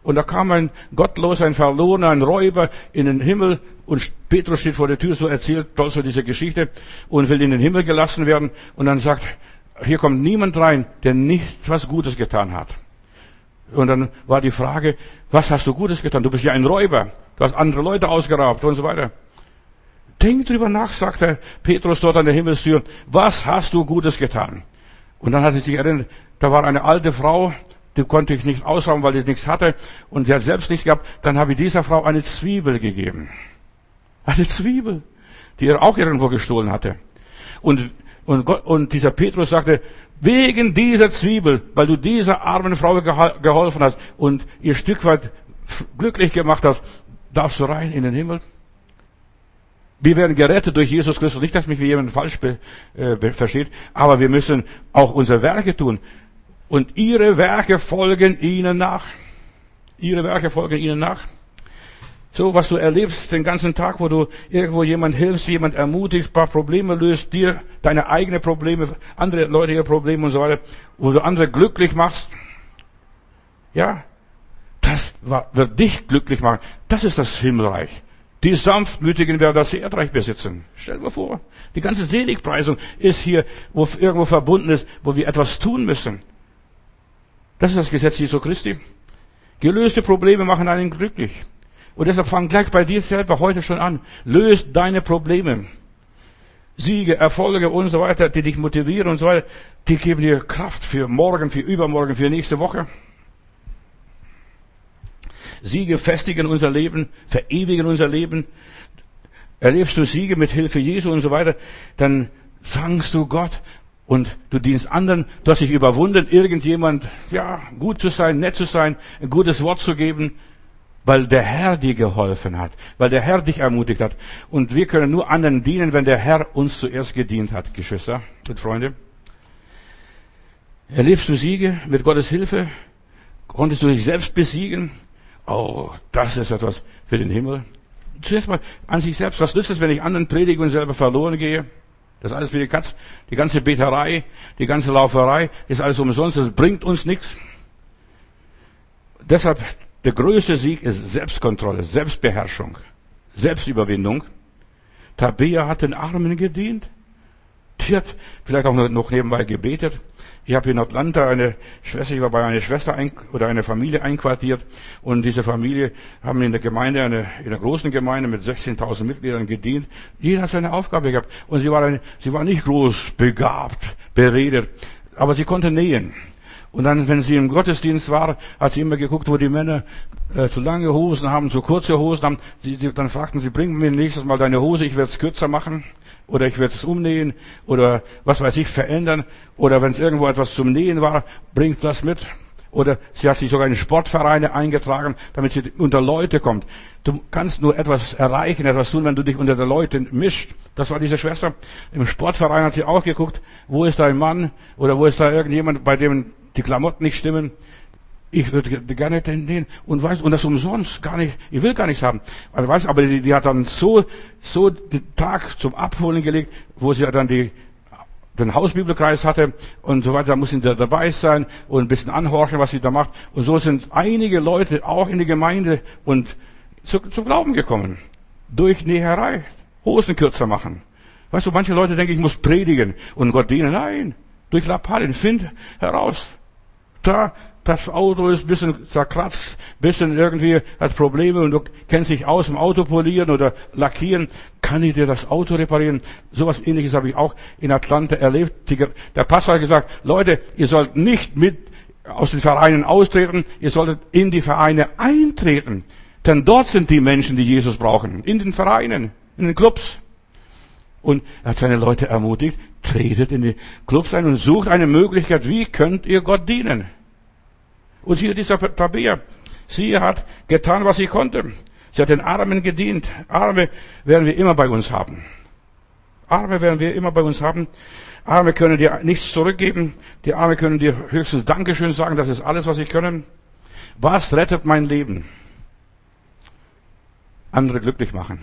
Und da kam ein Gottloser, ein Verlorener, ein Räuber in den Himmel. Und Petrus steht vor der Tür, so erzählt Tolstoy diese Geschichte. Und will in den Himmel gelassen werden. Und dann sagt hier kommt niemand rein, der nicht was Gutes getan hat. Und dann war die Frage, was hast du Gutes getan? Du bist ja ein Räuber. Du hast andere Leute ausgeraubt und so weiter. Denk drüber nach, sagt der Petrus dort an der Himmelstür. Was hast du Gutes getan? Und dann hat er sich erinnert, da war eine alte Frau, die konnte ich nicht aushauen, weil sie nichts hatte. Und sie hat selbst nichts gehabt. Dann habe ich dieser Frau eine Zwiebel gegeben. Eine Zwiebel, die er auch irgendwo gestohlen hatte. Und, und, Gott, und dieser Petrus sagte, wegen dieser Zwiebel, weil du dieser armen Frau geholfen hast und ihr Stück weit glücklich gemacht hast, darfst du rein in den Himmel. Wir werden gerettet durch Jesus Christus. Nicht, dass mich jemand falsch be, äh, versteht, aber wir müssen auch unsere Werke tun. Und ihre Werke folgen ihnen nach. Ihre Werke folgen ihnen nach. So, was du erlebst den ganzen Tag, wo du irgendwo jemand hilfst, jemand ermutigst, paar Probleme löst, dir deine eigenen Probleme, andere Leute ihre Probleme und so weiter, wo du andere glücklich machst. Ja, das wird dich glücklich machen. Das ist das Himmelreich. Die Sanftmütigen werden das Erdreich besitzen. Stell dir vor, die ganze Seligpreisung ist hier, wo irgendwo verbunden ist, wo wir etwas tun müssen. Das ist das Gesetz Jesu Christi. Gelöste Probleme machen einen glücklich. Und deshalb fang gleich bei dir selber heute schon an. Löst deine Probleme. Siege, Erfolge und so weiter, die dich motivieren und so weiter, die geben dir Kraft für morgen, für übermorgen, für nächste Woche. Siege festigen unser Leben, verewigen unser Leben. Erlebst du Siege mit Hilfe Jesu und so weiter, dann sagst du Gott und du dienst anderen, du hast dich überwunden, irgendjemand, ja, gut zu sein, nett zu sein, ein gutes Wort zu geben, weil der Herr dir geholfen hat, weil der Herr dich ermutigt hat. Und wir können nur anderen dienen, wenn der Herr uns zuerst gedient hat, Geschwister und Freunde. Erlebst du Siege mit Gottes Hilfe? Konntest du dich selbst besiegen? Oh, das ist etwas für den Himmel. Zuerst mal an sich selbst. Was nützt es, wenn ich anderen predige und selber verloren gehe? Das ist alles für die Katz. Die ganze Beterei, die ganze Lauferei, ist alles umsonst. Das bringt uns nichts. Deshalb der größte Sieg ist Selbstkontrolle, Selbstbeherrschung, Selbstüberwindung. Tabea hat den Armen gedient. Die hat vielleicht auch noch nebenbei gebetet. Ich habe in Atlanta eine Schwester, ich war bei einer Schwester oder einer Familie einquartiert und diese Familie haben in der Gemeinde, eine, in einer großen Gemeinde mit 16.000 Mitgliedern gedient. Jeder hat seine Aufgabe gehabt und sie war, eine, sie war nicht groß begabt, beredet, aber sie konnte nähen. Und dann, wenn sie im Gottesdienst war, hat sie immer geguckt, wo die Männer äh, zu lange Hosen haben, zu kurze Hosen haben. Sie, sie, dann fragten sie, bring mir nächstes Mal deine Hose, ich werde es kürzer machen. Oder ich werde es umnähen. Oder was weiß ich, verändern. Oder wenn es irgendwo etwas zum Nähen war, bringt das mit. Oder sie hat sich sogar in Sportvereine eingetragen, damit sie unter Leute kommt. Du kannst nur etwas erreichen, etwas tun, wenn du dich unter der Leute mischt. Das war diese Schwester. Im Sportverein hat sie auch geguckt, wo ist dein Mann? Oder wo ist da irgendjemand, bei dem die Klamotten nicht stimmen. Ich würde gerne den, und weiß, und das umsonst, gar nicht, ich will gar nichts haben. Also weiß, aber die, die hat dann so, so den Tag zum Abholen gelegt, wo sie dann die, den Hausbibelkreis hatte und so weiter, da muss sie da dabei sein und ein bisschen anhorchen, was sie da macht. Und so sind einige Leute auch in die Gemeinde und zu, zum Glauben gekommen. Durch Näherei. Hosen kürzer machen. Weißt du, manche Leute denken, ich muss predigen und Gott dienen. Nein. Durch Lappalien. Find heraus da, das Auto ist ein bisschen zerkratzt, bisschen irgendwie hat Probleme und du kennst dich aus im Auto polieren oder lackieren, kann ich dir das Auto reparieren? Sowas ähnliches habe ich auch in Atlanta erlebt. Der Pastor hat gesagt, Leute, ihr sollt nicht mit aus den Vereinen austreten, ihr solltet in die Vereine eintreten. Denn dort sind die Menschen, die Jesus brauchen. In den Vereinen, in den Clubs. Und er hat seine Leute ermutigt, tretet in die Clubs ein und sucht eine Möglichkeit, wie könnt ihr Gott dienen? Und siehe dieser Tabea, sie hat getan, was sie konnte. Sie hat den Armen gedient. Arme werden wir immer bei uns haben. Arme werden wir immer bei uns haben. Arme können dir nichts zurückgeben. Die Arme können dir höchstens Dankeschön sagen. Das ist alles, was sie können. Was rettet mein Leben? Andere glücklich machen.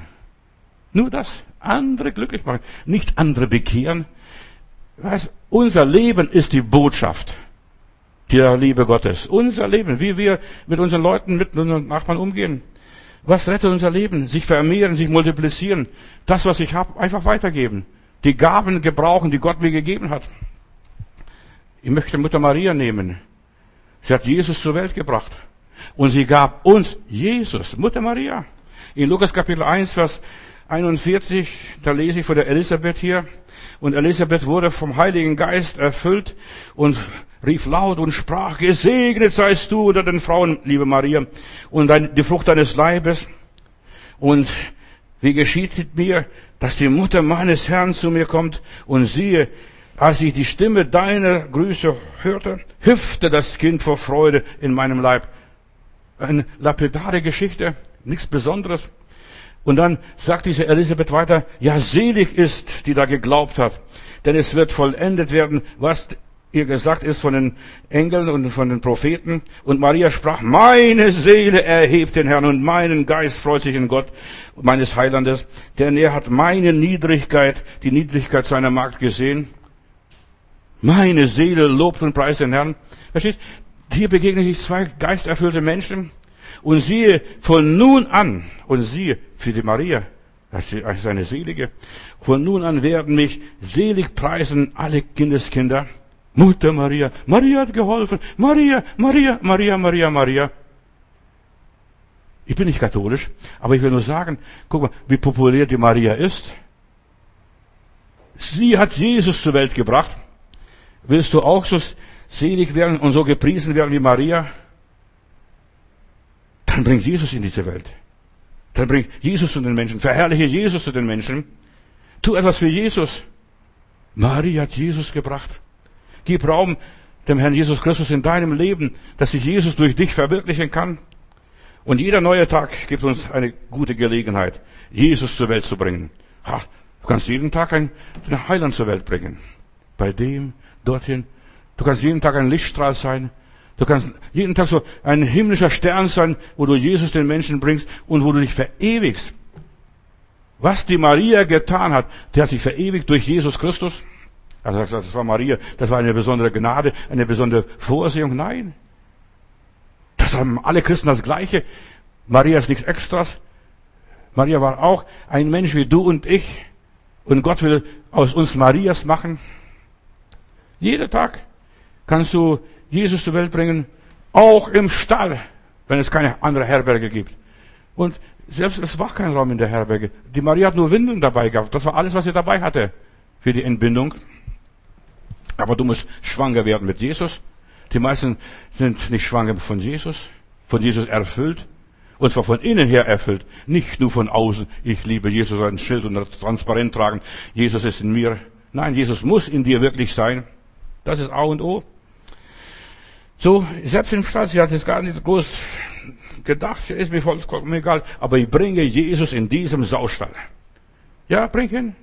Nur das. Andere glücklich machen. Nicht andere bekehren. Weißt, unser Leben ist die Botschaft der Liebe Gottes. Unser Leben, wie wir mit unseren Leuten, mit unseren Nachbarn umgehen. Was rettet unser Leben? Sich vermehren, sich multiplizieren. Das, was ich habe, einfach weitergeben. Die Gaben gebrauchen, die Gott mir gegeben hat. Ich möchte Mutter Maria nehmen. Sie hat Jesus zur Welt gebracht. Und sie gab uns Jesus, Mutter Maria. In Lukas Kapitel 1, Vers 41, da lese ich von der Elisabeth hier. Und Elisabeth wurde vom Heiligen Geist erfüllt und rief laut und sprach, gesegnet seist du unter den Frauen, liebe Maria, und die Frucht deines Leibes. Und wie geschieht mir, dass die Mutter meines Herrn zu mir kommt und siehe, als ich die Stimme deiner Grüße hörte, hüpfte das Kind vor Freude in meinem Leib. Eine lapidare Geschichte, nichts Besonderes. Und dann sagt diese Elisabeth weiter, ja selig ist, die da geglaubt hat, denn es wird vollendet werden, was ihr gesagt ist von den Engeln und von den Propheten. Und Maria sprach, meine Seele erhebt den Herrn und meinen Geist freut sich in Gott, meines Heilandes, denn er hat meine Niedrigkeit, die Niedrigkeit seiner Magd gesehen. Meine Seele lobt und preist den Herrn. Versteht? Hier begegnen sich zwei geisterfüllte Menschen. Und siehe, von nun an, und siehe, für die Maria, das ist eine Selige, von nun an werden mich selig preisen alle Kindeskinder. Mutter Maria, Maria hat geholfen, Maria, Maria, Maria, Maria, Maria. Ich bin nicht katholisch, aber ich will nur sagen, guck mal, wie populär die Maria ist. Sie hat Jesus zur Welt gebracht. Willst du auch so selig werden und so gepriesen werden wie Maria? Dann bringt Jesus in diese Welt. Dann bringt Jesus zu den Menschen. Verherrliche Jesus zu den Menschen. Tu etwas für Jesus. Maria hat Jesus gebracht. Gib Raum dem Herrn Jesus Christus in deinem Leben, dass sich Jesus durch dich verwirklichen kann. Und jeder neue Tag gibt uns eine gute Gelegenheit, Jesus zur Welt zu bringen. Ha, du kannst jeden Tag einen Heiland zur Welt bringen. Bei dem, dorthin. Du kannst jeden Tag ein Lichtstrahl sein. Du kannst jeden Tag so ein himmlischer Stern sein, wo du Jesus den Menschen bringst und wo du dich verewigst. Was die Maria getan hat, die hat sich verewigt durch Jesus Christus. Also das war Maria, das war eine besondere Gnade, eine besondere Vorsehung. Nein. Das haben alle Christen das Gleiche. Maria ist nichts Extras. Maria war auch ein Mensch wie du und ich. Und Gott will aus uns Marias machen. Jeden Tag kannst du Jesus zur Welt bringen, auch im Stall, wenn es keine andere Herberge gibt. Und selbst es war kein Raum in der Herberge. Die Maria hat nur Windeln dabei gehabt. Das war alles, was sie dabei hatte für die Entbindung. Aber du musst schwanger werden mit Jesus. Die meisten sind nicht schwanger von Jesus, von Jesus erfüllt. Und zwar von innen her erfüllt, nicht nur von außen. Ich liebe Jesus, ein Schild und transparent tragen. Jesus ist in mir. Nein, Jesus muss in dir wirklich sein. Das ist A und O. So, selbst im Staat, sie hat es gar nicht groß gedacht, ist mir vollkommen egal, aber ich bringe Jesus in diesem Saustall. Ja, bring ihn.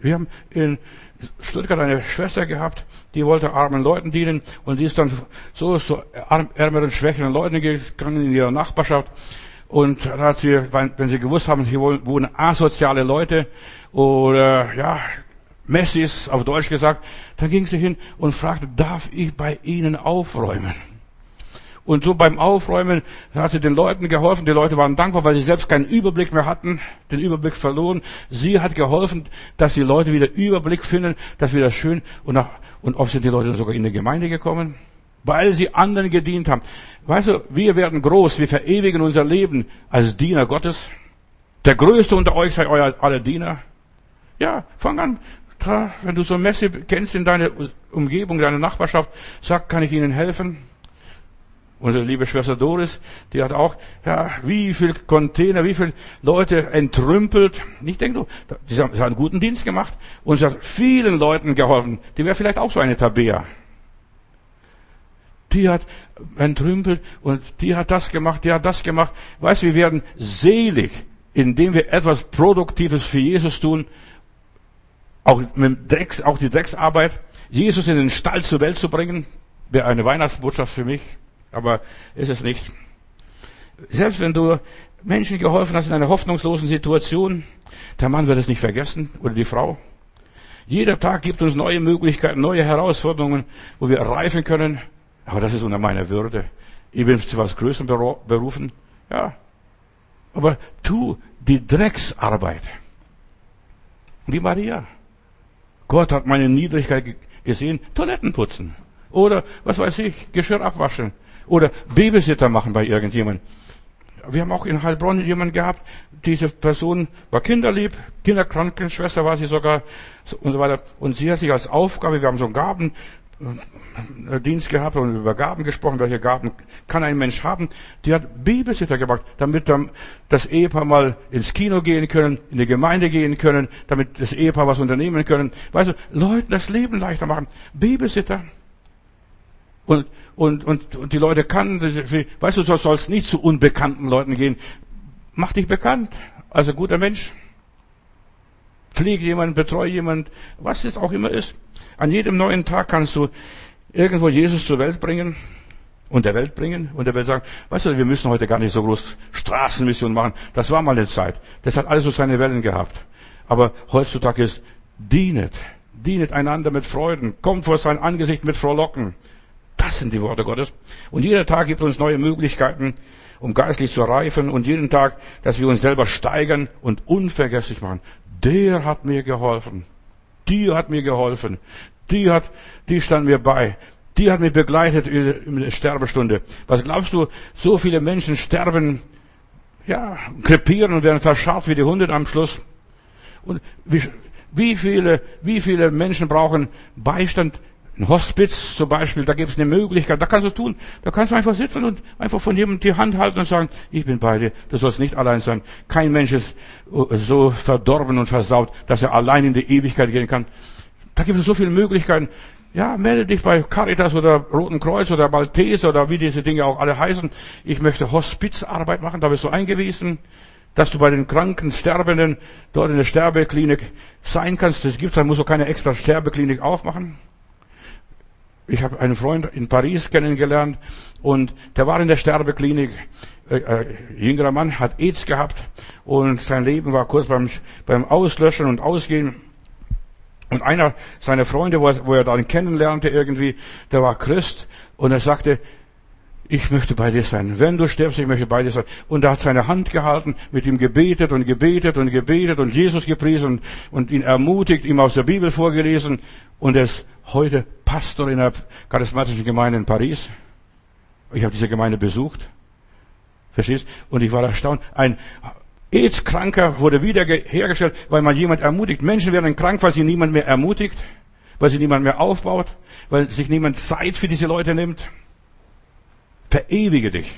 Wir haben in Stuttgart eine Schwester gehabt, die wollte armen Leuten dienen und die ist dann so so ärmeren, schwächeren Leuten gegangen in ihrer Nachbarschaft und dann hat sie, wenn sie gewusst haben, hier wohnen asoziale Leute oder ja Messis, auf Deutsch gesagt, dann ging sie hin und fragte, darf ich bei Ihnen aufräumen? Und so beim Aufräumen hat sie den Leuten geholfen. Die Leute waren dankbar, weil sie selbst keinen Überblick mehr hatten, den Überblick verloren. Sie hat geholfen, dass die Leute wieder Überblick finden, dass wieder schön und, nach, und oft sind die Leute sogar in die Gemeinde gekommen, weil sie anderen gedient haben. Weißt du, wir werden groß, wir verewigen unser Leben als Diener Gottes. Der Größte unter euch sei euer alle Diener. Ja, fang an, wenn du so Messe kennst in deiner Umgebung, deiner Nachbarschaft, sag, kann ich Ihnen helfen? Unsere liebe Schwester Doris, die hat auch, ja, wie viel Container, wie viele Leute entrümpelt. Ich denke, sie hat einen guten Dienst gemacht und sie hat vielen Leuten geholfen. Die wäre vielleicht auch so eine Tabea. Die hat entrümpelt und die hat das gemacht, die hat das gemacht. Weißt du, wir werden selig, indem wir etwas Produktives für Jesus tun auch, mit Drecks, auch die Drecksarbeit, Jesus in den Stall zur Welt zu bringen, wäre eine Weihnachtsbotschaft für mich, aber ist es nicht. Selbst wenn du Menschen geholfen hast in einer hoffnungslosen Situation, der Mann wird es nicht vergessen oder die Frau. Jeder Tag gibt uns neue Möglichkeiten, neue Herausforderungen, wo wir reifen können. Aber das ist unter meiner Würde. Ich bin zu was Größerem berufen. Ja. Aber tu die Drecksarbeit. Wie Maria. Gott hat meine Niedrigkeit gesehen, Toiletten putzen. Oder, was weiß ich, Geschirr abwaschen. Oder Babysitter machen bei irgendjemandem. Wir haben auch in Heilbronn jemanden gehabt, diese Person war kinderlieb, Kinderkrankenschwester war sie sogar und so weiter. Und sie hat sich als Aufgabe, wir haben so einen Gabendienst gehabt und über Gaben gesprochen, welche Gaben kann ein Mensch haben. Die hat Babysitter gemacht, damit dann das Ehepaar mal ins Kino gehen können, in die Gemeinde gehen können, damit das Ehepaar was unternehmen können. Weißt du, Leuten das Leben leichter machen. Babysitter. Und, und, und, und die Leute kannten, weißt du, du sollst nicht zu unbekannten Leuten gehen. Mach dich bekannt als ein guter Mensch. Pflege jemanden, betreue jemanden, was es auch immer ist. An jedem neuen Tag kannst du irgendwo Jesus zur Welt bringen und der Welt bringen und der Welt sagen, weißt du, wir müssen heute gar nicht so groß Straßenmission machen. Das war mal eine Zeit. Das hat alles so seine Wellen gehabt. Aber heutzutage ist, dienet, dienet einander mit Freuden, kommt vor sein Angesicht mit Frohlocken. Das sind die Worte Gottes. Und jeder Tag gibt uns neue Möglichkeiten, um geistlich zu reifen und jeden Tag, dass wir uns selber steigern und unvergesslich machen. Der hat mir geholfen. Die hat mir geholfen. Die hat, die stand mir bei. Die hat mich begleitet in der Sterbestunde. Was glaubst du, so viele Menschen sterben, ja, krepieren und werden verscharrt wie die Hunde am Schluss. Und wie, wie viele, wie viele Menschen brauchen Beistand ein Hospiz zum Beispiel, da gibt es eine Möglichkeit, da kannst du tun. Da kannst du einfach sitzen und einfach von jemandem die Hand halten und sagen, ich bin bei dir, du sollst nicht allein sein. Kein Mensch ist äh, so verdorben und versaut, dass er allein in die Ewigkeit gehen kann. Da gibt es so viele Möglichkeiten. Ja, melde dich bei Caritas oder Roten Kreuz oder Maltese oder wie diese Dinge auch alle heißen. Ich möchte Hospizarbeit machen, da bist du eingewiesen, dass du bei den kranken Sterbenden dort in der Sterbeklinik sein kannst. Das gibt's, dann musst du keine extra Sterbeklinik aufmachen. Ich habe einen Freund in Paris kennengelernt und der war in der Sterbeklinik. Äh, äh, jüngerer Mann hat AIDS gehabt und sein Leben war kurz beim, beim Auslöschen und Ausgehen. Und einer seiner Freunde, wo er, dann kennenlernte irgendwie, der war Christ und er sagte, ich möchte bei dir sein. Wenn du stirbst, ich möchte bei dir sein. Und er hat seine Hand gehalten, mit ihm gebetet und gebetet und gebetet und Jesus gepriesen und, und ihn ermutigt, ihm aus der Bibel vorgelesen. Und er ist heute Pastor in der charismatischen Gemeinde in Paris. Ich habe diese Gemeinde besucht. Verstehst? Und ich war erstaunt. Ein AIDS-Kranker wurde wieder hergestellt, weil man jemand ermutigt. Menschen werden krank, weil sie niemand mehr ermutigt, weil sie niemand mehr aufbaut, weil sich niemand Zeit für diese Leute nimmt. Verewige dich.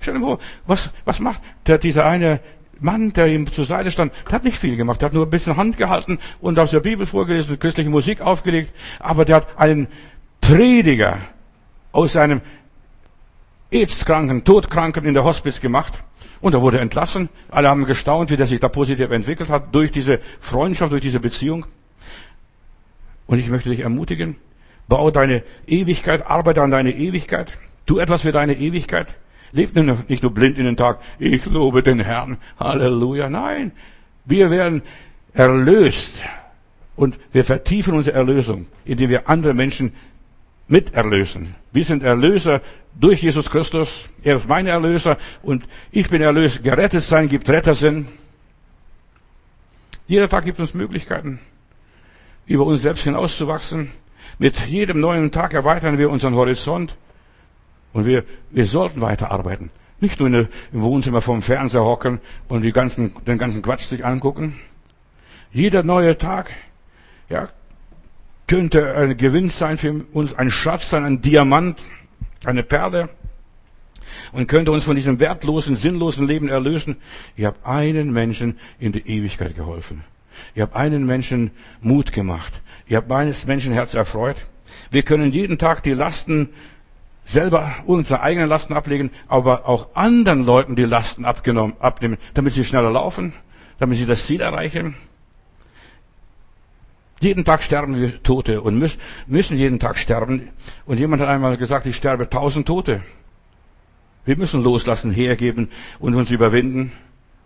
Stell dir vor, was, was macht der, dieser eine Mann, der ihm zur Seite stand, der hat nicht viel gemacht. Der hat nur ein bisschen Hand gehalten und aus der Bibel vorgelesen, christliche Musik aufgelegt. Aber der hat einen Prediger aus einem AIDS-Kranken, Todkranken in der Hospice gemacht. Und er wurde entlassen. Alle haben gestaunt, wie der sich da positiv entwickelt hat durch diese Freundschaft, durch diese Beziehung. Und ich möchte dich ermutigen, bau deine Ewigkeit, arbeite an deine Ewigkeit, tu etwas für deine Ewigkeit. Lebt nicht nur blind in den Tag, ich lobe den Herrn, Halleluja. Nein, wir werden erlöst und wir vertiefen unsere Erlösung, indem wir andere Menschen miterlösen. Wir sind Erlöser durch Jesus Christus. Er ist mein Erlöser und ich bin erlöst. Gerettet sein gibt Rettersinn. Jeder Tag gibt uns Möglichkeiten, über uns selbst hinauszuwachsen. Mit jedem neuen Tag erweitern wir unseren Horizont. Und wir, wir sollten weiterarbeiten. Nicht nur im Wohnzimmer vom Fernseher hocken und die ganzen, den ganzen Quatsch sich angucken. Jeder neue Tag, ja, könnte ein Gewinn sein für uns, ein Schatz sein, ein Diamant, eine Perle und könnte uns von diesem wertlosen, sinnlosen Leben erlösen. Ihr habt einen Menschen in die Ewigkeit geholfen. Ihr habt einen Menschen Mut gemacht. Ihr habt meines Menschen Herz erfreut. Wir können jeden Tag die Lasten selber unsere eigenen Lasten ablegen, aber auch anderen Leuten die Lasten abgenommen, abnehmen, damit sie schneller laufen, damit sie das Ziel erreichen. Jeden Tag sterben wir Tote und müssen jeden Tag sterben. Und jemand hat einmal gesagt, ich sterbe tausend Tote. Wir müssen loslassen, hergeben und uns überwinden.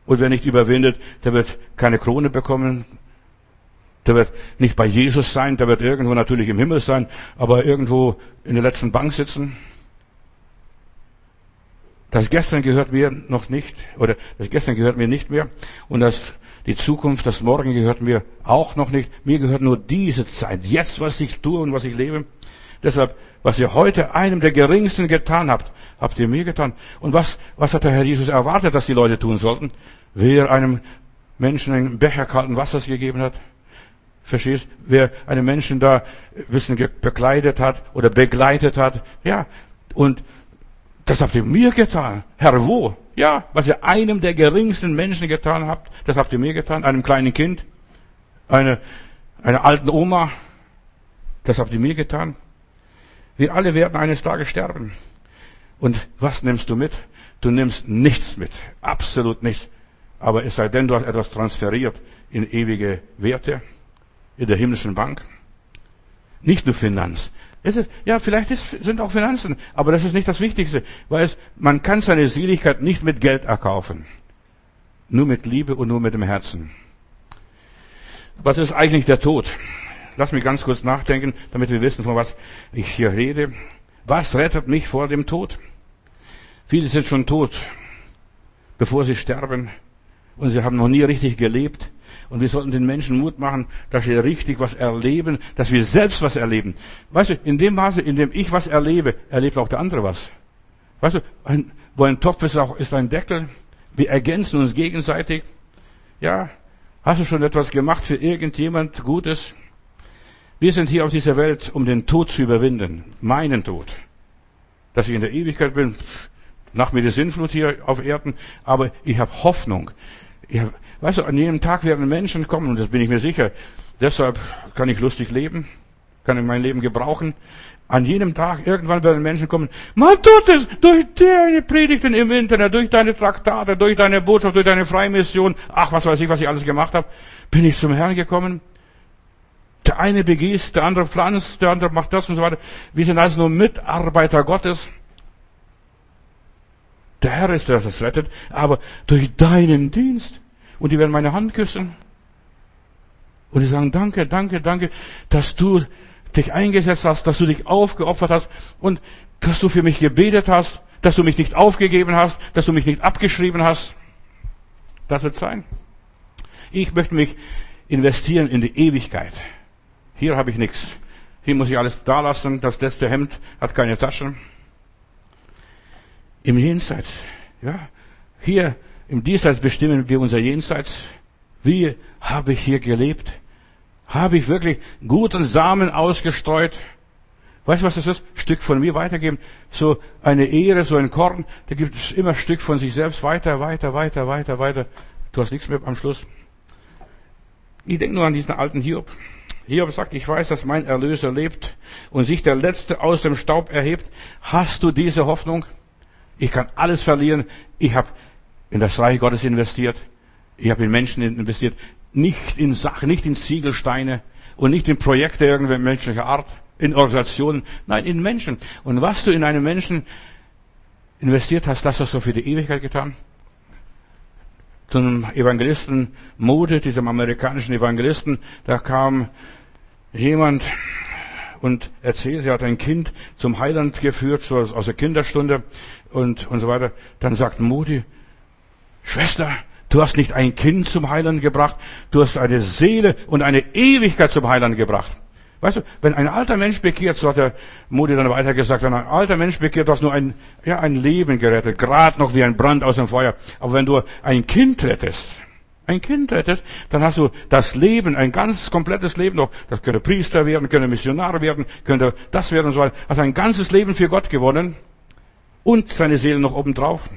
Und wer nicht überwindet, der wird keine Krone bekommen. Der wird nicht bei Jesus sein, der wird irgendwo natürlich im Himmel sein, aber irgendwo in der letzten Bank sitzen. Das Gestern gehört mir noch nicht, oder das Gestern gehört mir nicht mehr. Und das, die Zukunft, das Morgen gehört mir auch noch nicht. Mir gehört nur diese Zeit. Jetzt, was ich tue und was ich lebe. Deshalb, was ihr heute einem der geringsten getan habt, habt ihr mir getan. Und was, was hat der Herr Jesus erwartet, dass die Leute tun sollten? Wer einem Menschen einen Becher kalten Wassers gegeben hat? Verstehst? Wer einen Menschen da ein bisschen bekleidet hat oder begleitet hat? Ja. Und das habt ihr mir getan. Herr, wo? Ja, was ihr einem der geringsten Menschen getan habt, das habt ihr mir getan. Einem kleinen Kind, eine, einer alten Oma, das habt ihr mir getan. Wir alle werden eines Tages sterben. Und was nimmst du mit? Du nimmst nichts mit. Absolut nichts. Aber es sei denn, du hast etwas transferiert in ewige Werte, in der himmlischen Bank. Nicht nur Finanz. Ist, ja, vielleicht ist, sind auch Finanzen, aber das ist nicht das Wichtigste, weil es, man kann seine Seligkeit nicht mit Geld erkaufen. Nur mit Liebe und nur mit dem Herzen. Was ist eigentlich der Tod? Lass mich ganz kurz nachdenken, damit wir wissen, von was ich hier rede. Was rettet mich vor dem Tod? Viele sind schon tot, bevor sie sterben. Und sie haben noch nie richtig gelebt. Und wir sollten den Menschen Mut machen, dass sie richtig was erleben, dass wir selbst was erleben. Weißt du, in dem Maße, in dem ich was erlebe, erlebt auch der andere was. Weißt du, ein, wo ein Topf ist, auch, ist ein Deckel. Wir ergänzen uns gegenseitig. Ja, hast du schon etwas gemacht für irgendjemand Gutes? Wir sind hier auf dieser Welt, um den Tod zu überwinden. Meinen Tod. Dass ich in der Ewigkeit bin, nach mir die Sinnflut hier auf Erden, aber ich habe Hoffnung. Hab, weißt du, an jedem Tag werden Menschen kommen, und das bin ich mir sicher. Deshalb kann ich lustig leben, kann ich mein Leben gebrauchen. An jedem Tag, irgendwann werden Menschen kommen, man tut es durch deine Predigten im Internet, durch deine Traktate, durch deine Botschaft, durch deine Freimission, ach, was weiß ich, was ich alles gemacht habe, bin ich zum Herrn gekommen. Der eine begießt, der andere pflanzt, der andere macht das und so weiter. Wir sind also nur Mitarbeiter Gottes. Der Herr ist der, das rettet, aber durch deinen Dienst. Und die werden meine Hand küssen. Und die sagen, danke, danke, danke, dass du dich eingesetzt hast, dass du dich aufgeopfert hast und dass du für mich gebetet hast, dass du mich nicht aufgegeben hast, dass du mich nicht abgeschrieben hast. Das wird sein. Ich möchte mich investieren in die Ewigkeit. Hier habe ich nichts. Hier muss ich alles da lassen. Das letzte Hemd hat keine Taschen. Im Jenseits, ja, hier im Diesseits bestimmen wir unser Jenseits. Wie habe ich hier gelebt? Habe ich wirklich guten Samen ausgestreut? Weißt du, was das ist? Stück von mir weitergeben. So eine Ehre, so ein Korn, da gibt es immer Stück von sich selbst weiter, weiter, weiter, weiter, weiter. Du hast nichts mehr am Schluss. Ich denke nur an diesen alten Hiob. Hiob sagt, ich weiß, dass mein Erlöser lebt und sich der Letzte aus dem Staub erhebt. Hast du diese Hoffnung? Ich kann alles verlieren. Ich habe in das Reich Gottes investiert. Ich habe in Menschen investiert. Nicht in Sachen, nicht in Ziegelsteine und nicht in Projekte irgendwelcher menschlicher Art, in Organisationen. Nein, in Menschen. Und was du in einen Menschen investiert hast, das hast du für die Ewigkeit getan. Zum Evangelisten Mode, diesem amerikanischen Evangelisten, da kam jemand und erzählt, er hat ein Kind zum Heiland geführt, so aus der Kinderstunde und, und so weiter. Dann sagt Moody, Schwester, du hast nicht ein Kind zum Heiland gebracht, du hast eine Seele und eine Ewigkeit zum Heiland gebracht. Weißt du, wenn ein alter Mensch bekehrt, so hat der Moody dann weiter gesagt, wenn ein alter Mensch bekehrt, du hast nur ein, ja, ein Leben gerettet, gerade noch wie ein Brand aus dem Feuer. Aber wenn du ein Kind rettest, ein Kind rettest, dann hast du das Leben, ein ganz komplettes Leben noch. Das könnte Priester werden, könnte Missionar werden, könnte das werden und so weiter. Hast ein ganzes Leben für Gott gewonnen und seine Seele noch obendrauf.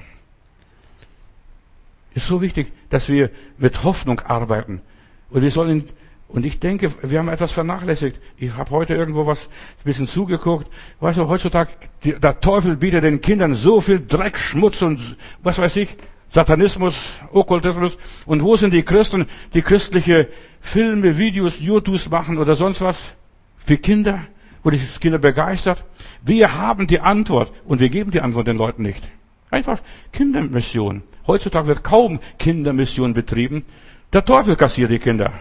Ist so wichtig, dass wir mit Hoffnung arbeiten. Und wir sollen, und ich denke, wir haben etwas vernachlässigt. Ich habe heute irgendwo was ein bisschen zugeguckt. Weißt du, heutzutage, der Teufel bietet den Kindern so viel Dreck, Schmutz und was weiß ich, Satanismus, Okkultismus. Und wo sind die Christen, die christliche Filme, Videos, YouTubes machen oder sonst was? Für Kinder, wo die Kinder begeistert. Wir haben die Antwort und wir geben die Antwort den Leuten nicht. Einfach Kindermission. Heutzutage wird kaum Kindermission betrieben. Der Teufel kassiert die Kinder.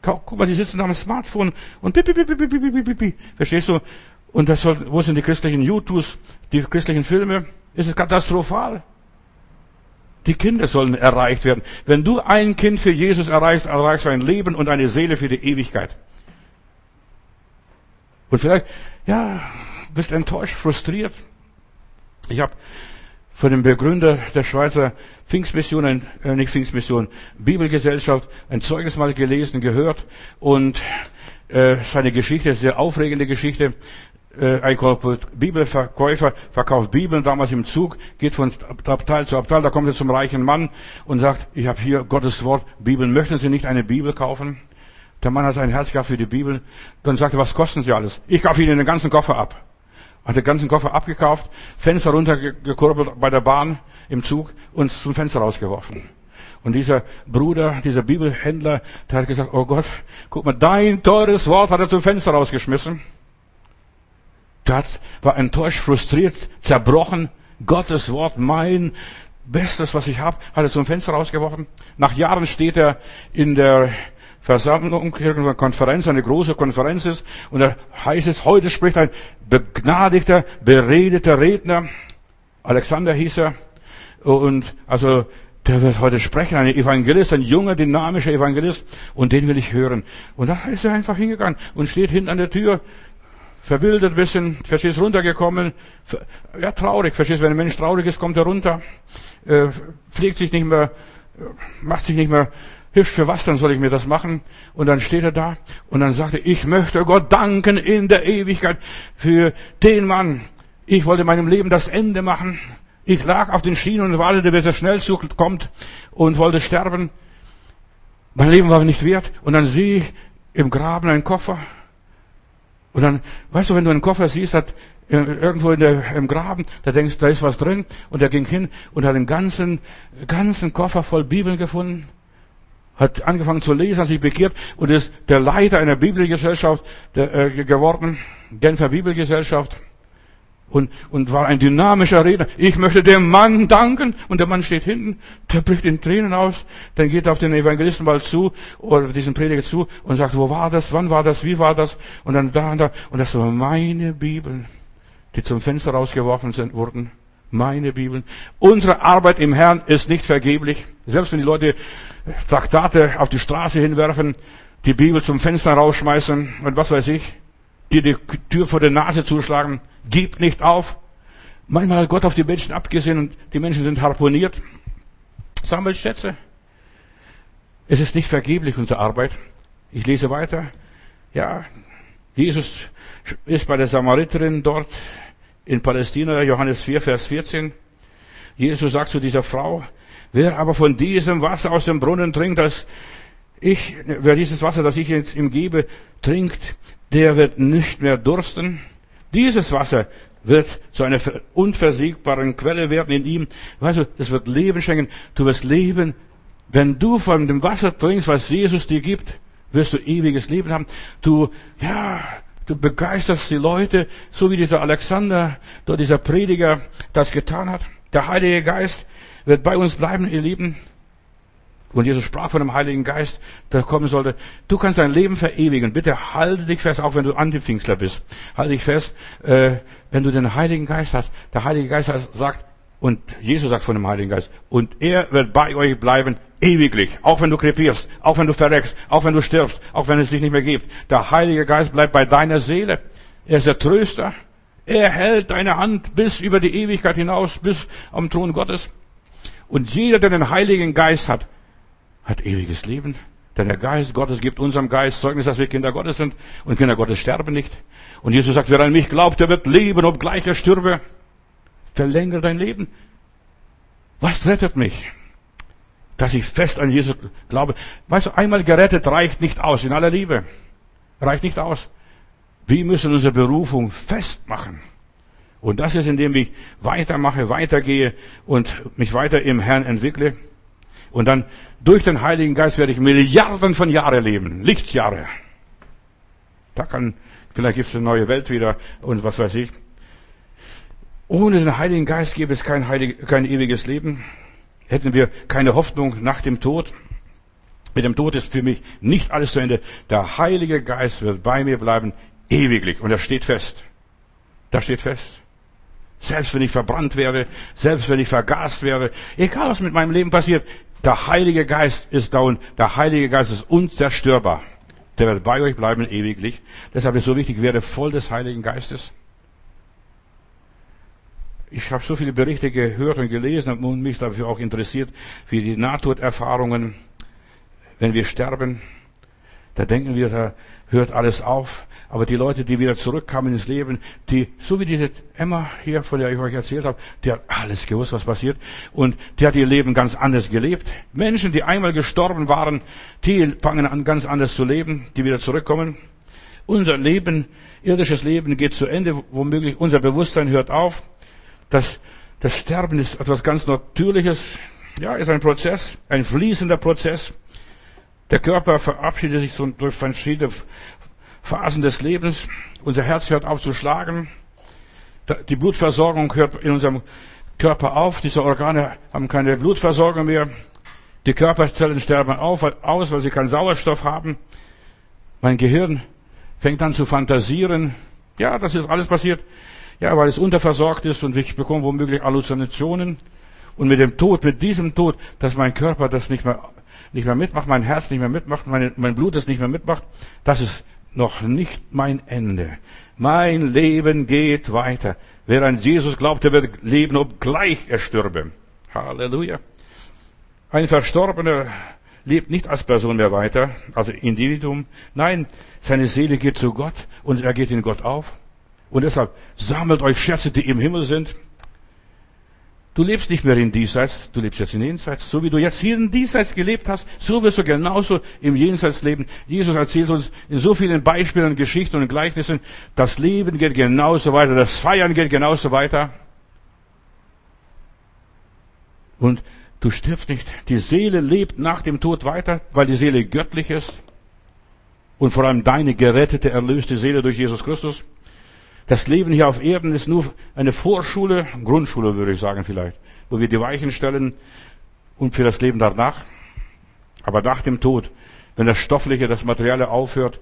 Guck mal, die sitzen am Smartphone und pipi, pipi, pipi, pipi, pipi. Verstehst du? Und das soll, wo sind die christlichen YouTubes, die christlichen Filme? Es ist katastrophal. Die Kinder sollen erreicht werden. Wenn du ein Kind für Jesus erreichst, erreichst du ein Leben und eine Seele für die Ewigkeit. Und vielleicht, ja, bist enttäuscht, frustriert. Ich habe von dem Begründer der Schweizer Pfingstmission, äh, nicht Pfingstmission, Bibelgesellschaft, ein Zeugnis mal gelesen, gehört und äh, seine Geschichte, sehr aufregende Geschichte. Äh, ein Bibelverkäufer verkauft Bibeln damals im Zug, geht von Abteil zu Abteil, da kommt er zum reichen Mann und sagt, ich habe hier Gottes Wort, Bibeln, möchten Sie nicht eine Bibel kaufen? Der Mann hat ein Herz gehabt für die Bibel. Dann sagte er, was kosten Sie alles? Ich kaufe Ihnen den ganzen Koffer ab. Hat den ganzen Koffer abgekauft, Fenster runtergekurbelt bei der Bahn im Zug und zum Fenster rausgeworfen. Und dieser Bruder, dieser Bibelhändler, der hat gesagt, oh Gott, guck mal, dein teures Wort hat er zum Fenster rausgeschmissen. Hat, war enttäuscht, frustriert, zerbrochen. Gottes Wort, mein Bestes, was ich habe, hat er zum Fenster rausgeworfen. Nach Jahren steht er in der Versammlung, irgendeine Konferenz, eine große Konferenz ist, und da heißt es, heute spricht ein begnadigter, beredeter Redner, Alexander hieß er, und also der wird heute sprechen, ein Evangelist, ein junger, dynamischer Evangelist, und den will ich hören. Und da ist er einfach hingegangen und steht hinten an der Tür, verwildert bisschen, verstehst, runtergekommen, ja, traurig, verstehst, wenn ein Mensch traurig ist, kommt er runter, äh, pflegt sich nicht mehr, macht sich nicht mehr Hilft für was, dann soll ich mir das machen? Und dann steht er da und dann sagt er, ich möchte Gott danken in der Ewigkeit für den Mann. Ich wollte meinem Leben das Ende machen. Ich lag auf den Schienen und wartete, bis der Schnellzug kommt und wollte sterben. Mein Leben war nicht wert. Und dann sehe ich im Graben einen Koffer. Und dann, weißt du, wenn du einen Koffer siehst, hat irgendwo in der, im Graben, da denkst, da ist was drin. Und er ging hin und hat einen ganzen, ganzen Koffer voll Bibeln gefunden hat angefangen zu lesen, hat sich bekehrt und ist der Leiter einer Bibelgesellschaft der, äh, geworden, Genfer Bibelgesellschaft. Und, und war ein dynamischer Redner. Ich möchte dem Mann danken. Und der Mann steht hinten, der bricht in Tränen aus. Dann geht er auf den Evangelisten mal zu, oder diesen Prediger zu, und sagt, wo war das, wann war das, wie war das? Und dann da und da. Und das war meine Bibel, die zum Fenster rausgeworfen sind, wurden. Meine Bibel. Unsere Arbeit im Herrn ist nicht vergeblich. Selbst wenn die Leute Traktate auf die Straße hinwerfen, die Bibel zum Fenster rausschmeißen und was weiß ich, dir die Tür vor der Nase zuschlagen, gib nicht auf. Manchmal hat Gott auf die Menschen abgesehen und die Menschen sind harponiert. Sammelt Schätze. Es ist nicht vergeblich, unsere Arbeit. Ich lese weiter. Ja, Jesus ist bei der Samariterin dort in Palästina, Johannes 4, Vers 14. Jesus sagt zu dieser Frau, wer aber von diesem Wasser aus dem Brunnen trinkt, das ich, wer dieses Wasser, das ich jetzt ihm gebe, trinkt, der wird nicht mehr dursten. Dieses Wasser wird zu einer unversiegbaren Quelle werden in ihm. Weißt du, das wird Leben schenken. Du wirst leben. Wenn du von dem Wasser trinkst, was Jesus dir gibt, wirst du ewiges Leben haben. Du, ja, Du begeisterst die Leute, so wie dieser Alexander, dieser Prediger das getan hat. Der Heilige Geist wird bei uns bleiben, ihr Lieben. Und Jesus sprach von dem Heiligen Geist, der kommen sollte. Du kannst dein Leben verewigen. Bitte halte dich fest, auch wenn du Antipfingstler bist. Halte dich fest, äh, wenn du den Heiligen Geist hast. Der Heilige Geist sagt, und Jesus sagt von dem Heiligen Geist, und er wird bei euch bleiben ewiglich, auch wenn du krepierst, auch wenn du verreckst, auch wenn du stirbst, auch wenn es dich nicht mehr gibt. Der Heilige Geist bleibt bei deiner Seele. Er ist der Tröster. Er hält deine Hand bis über die Ewigkeit hinaus, bis am Thron Gottes. Und jeder, der den Heiligen Geist hat, hat ewiges Leben. Denn der Geist Gottes gibt unserem Geist Zeugnis, dass wir Kinder Gottes sind. Und Kinder Gottes sterben nicht. Und Jesus sagt, wer an mich glaubt, der wird leben, obgleich er stürbe. Verlängere dein Leben. Was rettet mich? Dass ich fest an Jesus glaube. Weißt du, einmal gerettet reicht nicht aus, in aller Liebe. Reicht nicht aus. Wir müssen unsere Berufung festmachen. Und das ist, indem ich weitermache, weitergehe und mich weiter im Herrn entwickle. Und dann durch den Heiligen Geist werde ich Milliarden von Jahren leben. Lichtjahre. Da kann, vielleicht gibt es eine neue Welt wieder und was weiß ich. Ohne den Heiligen Geist gäbe es kein, heilig, kein ewiges Leben. Hätten wir keine Hoffnung nach dem Tod. Mit dem Tod ist für mich nicht alles zu Ende. Der Heilige Geist wird bei mir bleiben, ewiglich. Und das steht fest. Das steht fest. Selbst wenn ich verbrannt werde, selbst wenn ich vergast werde, egal was mit meinem Leben passiert, der Heilige Geist ist da und der Heilige Geist ist unzerstörbar. Der wird bei euch bleiben ewiglich. Deshalb ist es so wichtig, werde voll des Heiligen Geistes. Ich habe so viele Berichte gehört und gelesen und mich dafür auch interessiert, wie die Nahtoderfahrungen, wenn wir sterben, da denken wir, da hört alles auf. Aber die Leute, die wieder zurückkamen ins Leben, die, so wie diese Emma hier, von der ich euch erzählt habe, die hat alles gewusst, was passiert. Und die hat ihr Leben ganz anders gelebt. Menschen, die einmal gestorben waren, die fangen an, ganz anders zu leben, die wieder zurückkommen. Unser Leben, irdisches Leben geht zu Ende, womöglich unser Bewusstsein hört auf. Das, das Sterben ist etwas ganz Natürliches. Ja, ist ein Prozess, ein fließender Prozess. Der Körper verabschiedet sich durch verschiedene Phasen des Lebens. Unser Herz hört auf zu schlagen. Die Blutversorgung hört in unserem Körper auf. Diese Organe haben keine Blutversorgung mehr. Die Körperzellen sterben auf, aus, weil sie keinen Sauerstoff haben. Mein Gehirn fängt an zu fantasieren. Ja, das ist alles passiert. Ja, weil es unterversorgt ist und ich bekomme womöglich Halluzinationen. Und mit dem Tod, mit diesem Tod, dass mein Körper das nicht mehr nicht mehr mitmacht, mein Herz nicht mehr mitmacht, meine, mein Blut es nicht mehr mitmacht, das ist noch nicht mein Ende. Mein Leben geht weiter. Wer an Jesus glaubt, der wird leben, obgleich er stürbe. Halleluja. Ein Verstorbener lebt nicht als Person mehr weiter, als Individuum. Nein, seine Seele geht zu Gott und er geht in Gott auf. Und deshalb sammelt euch Schätze, die im Himmel sind. Du lebst nicht mehr in Diesseits, du lebst jetzt in Jenseits. So wie du jetzt hier in Diesseits gelebt hast, so wirst du genauso im Jenseits leben. Jesus erzählt uns in so vielen Beispielen, Geschichten und Gleichnissen, das Leben geht genauso weiter, das Feiern geht genauso weiter. Und du stirbst nicht. Die Seele lebt nach dem Tod weiter, weil die Seele göttlich ist. Und vor allem deine gerettete, erlöste Seele durch Jesus Christus. Das Leben hier auf Erden ist nur eine Vorschule, Grundschule würde ich sagen vielleicht, wo wir die Weichen stellen und für das Leben danach. Aber nach dem Tod, wenn das Stoffliche, das Materielle aufhört,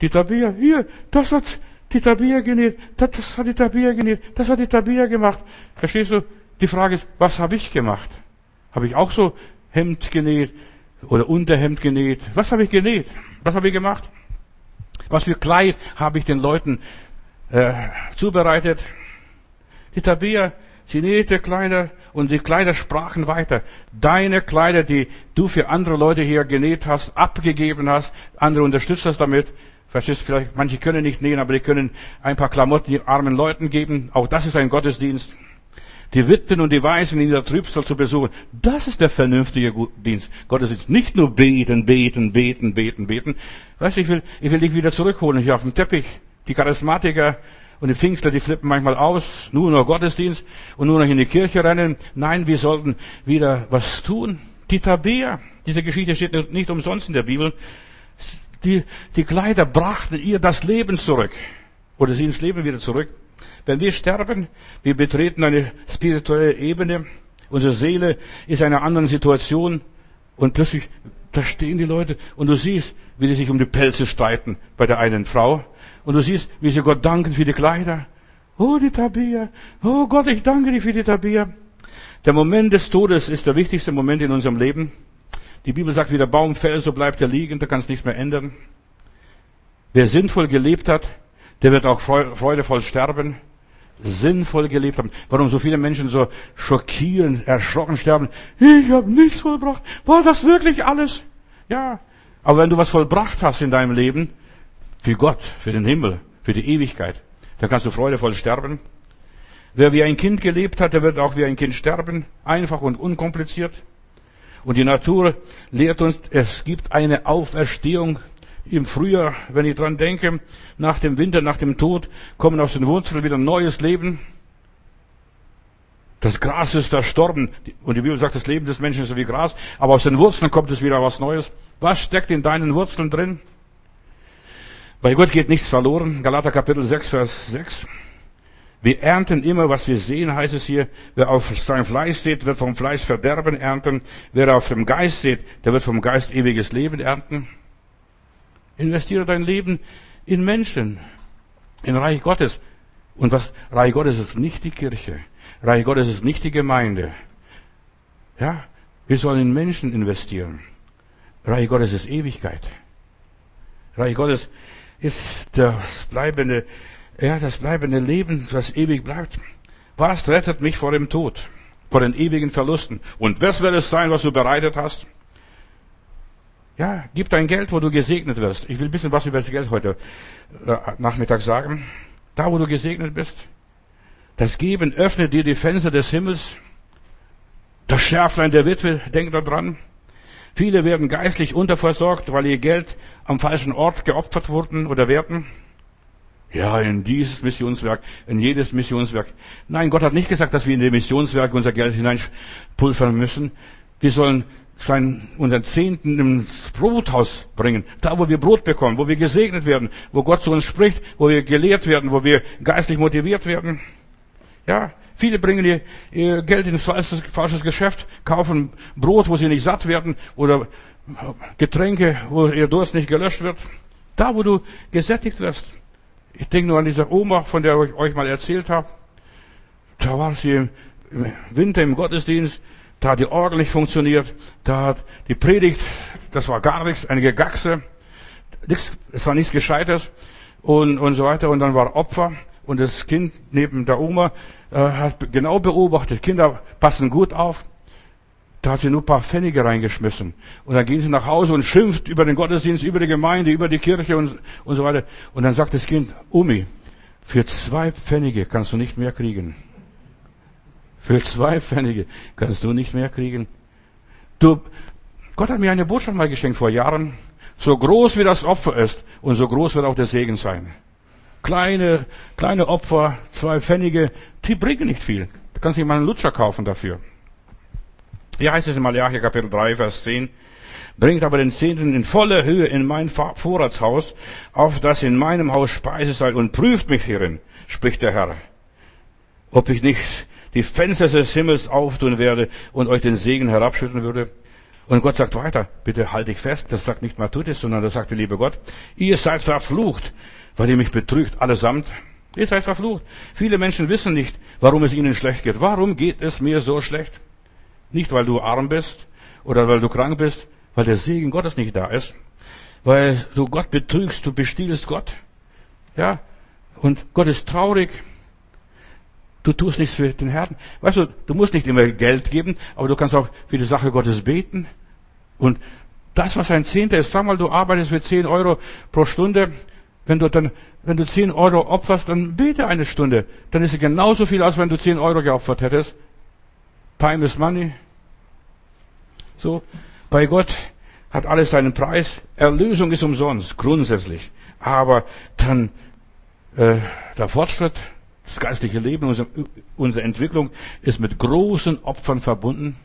die Tabia, hier, das hat die Tabia genäht, das, das hat die Tabia genäht, das hat die Tabia gemacht. Verstehst du? Die Frage ist, was habe ich gemacht? Habe ich auch so Hemd genäht oder Unterhemd genäht? Was habe ich genäht? Was habe ich gemacht? Was für Kleid habe ich den Leuten äh, zubereitet. Die Tabia, sie nähte Kleider und die Kleider sprachen weiter. Deine Kleider, die du für andere Leute hier genäht hast, abgegeben hast, andere unterstützt hast damit. Verstehst vielleicht, manche können nicht nähen, aber die können ein paar Klamotten den armen Leuten geben. Auch das ist ein Gottesdienst. Die Witwen und die Weisen in der Trübsal zu besuchen. Das ist der vernünftige Dienst. Gottesdienst. Nicht nur beten, beten, beten, beten, beten. Weißt du, ich will, ich will dich wieder zurückholen hier auf dem Teppich. Die Charismatiker und die Pfingstler, die flippen manchmal aus, nur noch Gottesdienst und nur noch in die Kirche rennen. Nein, wir sollten wieder was tun. Die Tabea, diese Geschichte steht nicht umsonst in der Bibel. Die, die Kleider brachten ihr das Leben zurück. Oder sie ins Leben wieder zurück. Wenn wir sterben, wir betreten eine spirituelle Ebene. Unsere Seele ist in einer anderen Situation. Und plötzlich, da stehen die Leute und du siehst, wie die sich um die Pelze streiten bei der einen Frau. Und du siehst, wie sie Gott danken für die Kleider. Oh, die Tabia. Oh Gott, ich danke dir für die Tabia. Der Moment des Todes ist der wichtigste Moment in unserem Leben. Die Bibel sagt, wie der Baum fällt, so bleibt er liegen, da kann es nichts mehr ändern. Wer sinnvoll gelebt hat, der wird auch freudevoll sterben. Sinnvoll gelebt haben. Warum so viele Menschen so schockieren, erschrocken sterben. Ich habe nichts vollbracht. War das wirklich alles? Ja. Aber wenn du was vollbracht hast in deinem Leben, für Gott, für den Himmel, für die Ewigkeit. Da kannst du freudevoll sterben. Wer wie ein Kind gelebt hat, der wird auch wie ein Kind sterben. Einfach und unkompliziert. Und die Natur lehrt uns, es gibt eine Auferstehung im Frühjahr, wenn ich dran denke, nach dem Winter, nach dem Tod, kommen aus den Wurzeln wieder neues Leben. Das Gras ist verstorben. Und die Bibel sagt, das Leben des Menschen ist wie Gras. Aber aus den Wurzeln kommt es wieder was Neues. Was steckt in deinen Wurzeln drin? Bei Gott geht nichts verloren. Galater Kapitel 6, Vers 6. Wir ernten immer, was wir sehen, heißt es hier. Wer auf sein Fleisch sieht, wird vom Fleisch Verderben ernten. Wer auf dem Geist sieht, der wird vom Geist ewiges Leben ernten. Investiere dein Leben in Menschen, in Reich Gottes. Und was Reich Gottes ist nicht die Kirche. Reich Gottes ist nicht die Gemeinde. Ja, wir sollen in Menschen investieren. Reich Gottes ist Ewigkeit. Reich Gottes ist das bleibende, ja, das bleibende Leben, das ewig bleibt. Was rettet mich vor dem Tod? Vor den ewigen Verlusten? Und was wird es sein, was du bereitet hast? Ja, gib dein Geld, wo du gesegnet wirst. Ich will ein bisschen was über das Geld heute äh, Nachmittag sagen. Da, wo du gesegnet bist. Das Geben öffnet dir die Fenster des Himmels. Das Schärflein der Witwe, denk daran. Viele werden geistlich unterversorgt, weil ihr Geld am falschen Ort geopfert wurden oder werden. Ja, in dieses Missionswerk, in jedes Missionswerk. Nein, Gott hat nicht gesagt, dass wir in die Missionswerke unser Geld hineinpulvern müssen. Wir sollen sein, unseren Zehnten ins Brothaus bringen. Da, wo wir Brot bekommen, wo wir gesegnet werden, wo Gott zu uns spricht, wo wir gelehrt werden, wo wir geistlich motiviert werden. Ja, viele bringen ihr, ihr Geld ins falsches, falsches Geschäft, kaufen Brot, wo sie nicht satt werden, oder Getränke, wo ihr Durst nicht gelöscht wird. Da, wo du gesättigt wirst. Ich denke nur an diese Oma, von der ich euch mal erzählt habe. Da war sie im Winter im Gottesdienst, da hat die Orgel nicht funktioniert, da hat die Predigt, das war gar nichts, eine Gegaxe, nichts, es war nichts Gescheites und, und so weiter. Und dann war Opfer und das Kind neben der Oma äh, hat genau beobachtet, Kinder passen gut auf. Da hat sie nur ein paar Pfennige reingeschmissen. Und dann gehen sie nach Hause und schimpft über den Gottesdienst, über die Gemeinde, über die Kirche und, und so weiter. Und dann sagt das Kind, Omi, für zwei Pfennige kannst du nicht mehr kriegen. Für zwei Pfennige kannst du nicht mehr kriegen. Du, Gott hat mir eine Botschaft mal geschenkt vor Jahren. So groß wie das Opfer ist und so groß wird auch der Segen sein. Kleine, kleine Opfer, zwei Pfennige, die bringen nicht viel. Du kannst nicht mal einen Lutscher kaufen dafür. Hier heißt es in Malachi Kapitel 3, Vers 10, bringt aber den Zehnten in voller Höhe in mein Vorratshaus, auf das in meinem Haus Speise sei, und prüft mich hierin, spricht der Herr, ob ich nicht die Fenster des Himmels auftun werde und euch den Segen herabschütten würde. Und Gott sagt weiter, bitte halt dich fest, das sagt nicht Matthäus, sondern das sagt der liebe Gott, ihr seid verflucht, weil ihr mich betrügt, allesamt. Ihr seid verflucht. Viele Menschen wissen nicht, warum es ihnen schlecht geht. Warum geht es mir so schlecht? Nicht, weil du arm bist oder weil du krank bist, weil der Segen Gottes nicht da ist, weil du Gott betrügst, du bestiehlst Gott. Ja, und Gott ist traurig, Du tust nichts für den Herrn. Weißt du, du musst nicht immer Geld geben, aber du kannst auch für die Sache Gottes beten. Und das, was ein Zehnter ist, sag mal, du arbeitest für zehn Euro pro Stunde. Wenn du dann, wenn du zehn Euro opferst, dann bete eine Stunde. Dann ist es genauso viel, als wenn du zehn Euro geopfert hättest. Time is money. So. Bei Gott hat alles seinen Preis. Erlösung ist umsonst, grundsätzlich. Aber dann, äh, der Fortschritt, das geistliche Leben, unsere, unsere Entwicklung ist mit großen Opfern verbunden.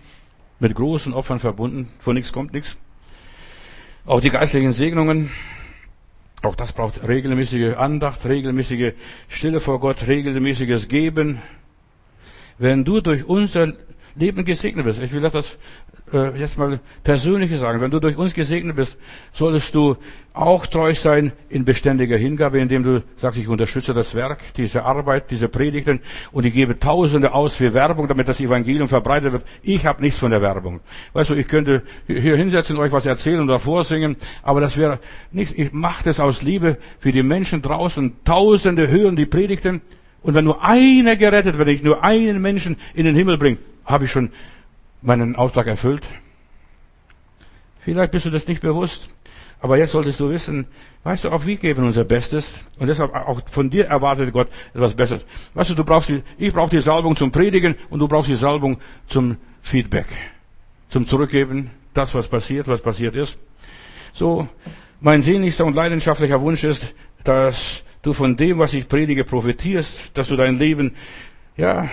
Mit großen Opfern verbunden. Von nichts kommt nichts. Auch die geistlichen Segnungen, auch das braucht regelmäßige Andacht, regelmäßige Stille vor Gott, regelmäßiges Geben. Wenn du durch unser Leben gesegnet bist, ich will das äh, jetzt mal Persönliches sagen. Wenn du durch uns gesegnet bist, solltest du auch treu sein in beständiger Hingabe, indem du sagst, ich unterstütze das Werk, diese Arbeit, diese Predigten und ich gebe Tausende aus für Werbung, damit das Evangelium verbreitet wird. Ich habe nichts von der Werbung. Weißt du, ich könnte hier hinsetzen, euch was erzählen oder vorsingen, aber das wäre nichts. Ich mache das aus Liebe für die Menschen draußen. Tausende hören die Predigten und wenn nur einer gerettet wird, wenn ich nur einen Menschen in den Himmel bringe, habe ich schon meinen Auftrag erfüllt? Vielleicht bist du das nicht bewusst. Aber jetzt solltest du wissen, weißt du, auch wir geben unser Bestes. Und deshalb auch von dir erwartet Gott etwas Besseres. Weißt du, du brauchst die, ich brauche die Salbung zum Predigen und du brauchst die Salbung zum Feedback. Zum Zurückgeben. Das, was passiert, was passiert ist. So, mein sehnlichster und leidenschaftlicher Wunsch ist, dass du von dem, was ich predige, profitierst, dass du dein Leben, ja,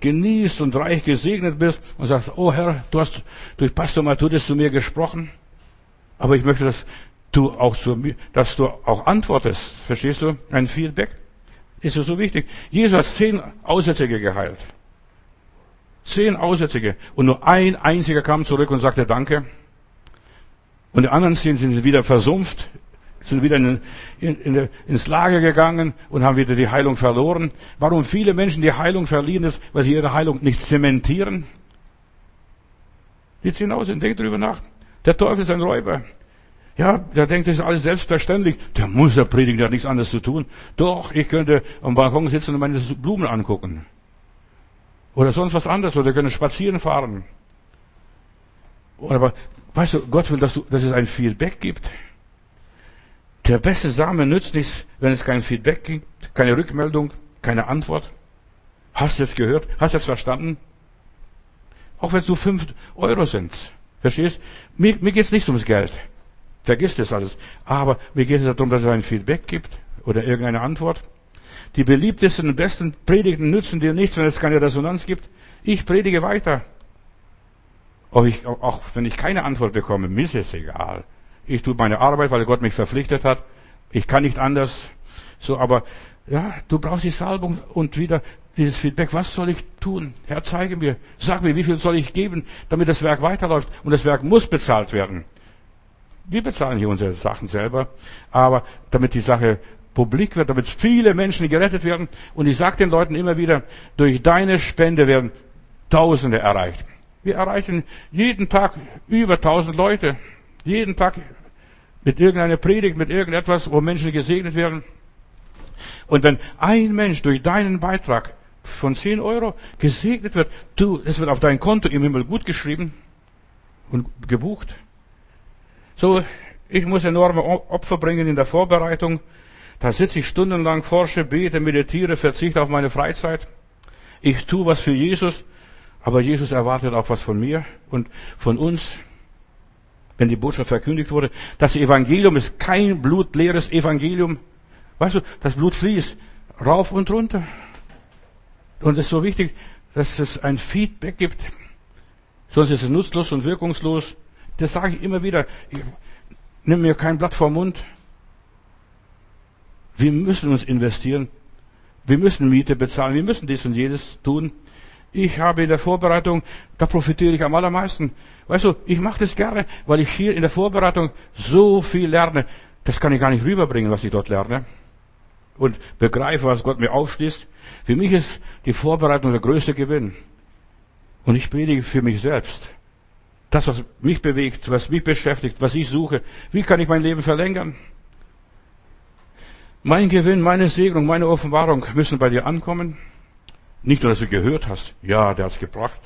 genießt und reich gesegnet bist und sagst, oh Herr, du hast durch Pastor Matthäus zu mir gesprochen, aber ich möchte, dass du auch zu mir, dass du auch antwortest. Verstehst du? Ein Feedback ist so wichtig. Jesus hat zehn Aussätzige geheilt. Zehn Aussätzige. Und nur ein einziger kam zurück und sagte Danke. Und die anderen zehn sind wieder versumpft sind wieder in, in, in, ins Lager gegangen und haben wieder die Heilung verloren. Warum viele Menschen die Heilung verlieren, ist, weil sie ihre Heilung nicht zementieren. Die ziehen aus und denken drüber nach. Der Teufel ist ein Räuber. Ja, der denkt, das ist alles selbstverständlich. Der muss ja predigen, der hat nichts anderes zu tun. Doch, ich könnte am Balkon sitzen und meine Blumen angucken. Oder sonst was anderes. Oder können spazieren fahren. Aber, weißt du, Gott will, dass, du, dass es ein Feedback gibt. Der beste Samen nützt nichts, wenn es kein Feedback gibt, keine Rückmeldung, keine Antwort. Hast du jetzt gehört? Hast du jetzt verstanden? Auch wenn es nur fünf Euro sind. Verstehst? Mir, mir geht es nicht ums Geld. Vergiss das alles. Aber mir geht es darum, dass es ein Feedback gibt oder irgendeine Antwort. Die beliebtesten und besten Predigten nützen dir nichts, wenn es keine Resonanz gibt. Ich predige weiter. Auch, ich, auch wenn ich keine Antwort bekomme, mir ist es egal. Ich tue meine Arbeit, weil Gott mich verpflichtet hat. Ich kann nicht anders. So, aber ja, du brauchst die Salbung und wieder dieses Feedback. Was soll ich tun? Herr, zeige mir. Sag mir, wie viel soll ich geben, damit das Werk weiterläuft? Und das Werk muss bezahlt werden. Wir bezahlen hier unsere Sachen selber, aber damit die Sache publik wird, damit viele Menschen gerettet werden. Und ich sage den Leuten immer wieder, durch deine Spende werden Tausende erreicht. Wir erreichen jeden Tag über tausend Leute. Jeden Tag mit irgendeiner Predigt, mit irgendetwas, wo Menschen gesegnet werden. Und wenn ein Mensch durch deinen Beitrag von 10 Euro gesegnet wird, du, es wird auf dein Konto im Himmel gut geschrieben und gebucht. So, ich muss enorme Opfer bringen in der Vorbereitung. Da sitze ich stundenlang, forsche, bete, meditiere, verzichte auf meine Freizeit. Ich tue was für Jesus, aber Jesus erwartet auch was von mir und von uns. Wenn die Botschaft verkündigt wurde, das Evangelium ist kein blutleeres Evangelium. Weißt du, das Blut fließt rauf und runter. Und es ist so wichtig, dass es ein Feedback gibt. Sonst ist es nutzlos und wirkungslos. Das sage ich immer wieder. Ich, nimm mir kein Blatt vor Mund. Wir müssen uns investieren. Wir müssen Miete bezahlen. Wir müssen dies und jedes tun. Ich habe in der Vorbereitung, da profitiere ich am allermeisten. Weißt du, ich mache das gerne, weil ich hier in der Vorbereitung so viel lerne. Das kann ich gar nicht rüberbringen, was ich dort lerne. Und begreife, was Gott mir aufschließt. Für mich ist die Vorbereitung der größte Gewinn. Und ich predige für mich selbst. Das, was mich bewegt, was mich beschäftigt, was ich suche. Wie kann ich mein Leben verlängern? Mein Gewinn, meine Segnung, meine Offenbarung müssen bei dir ankommen. Nicht nur, dass du gehört hast. Ja, der hat's gebracht.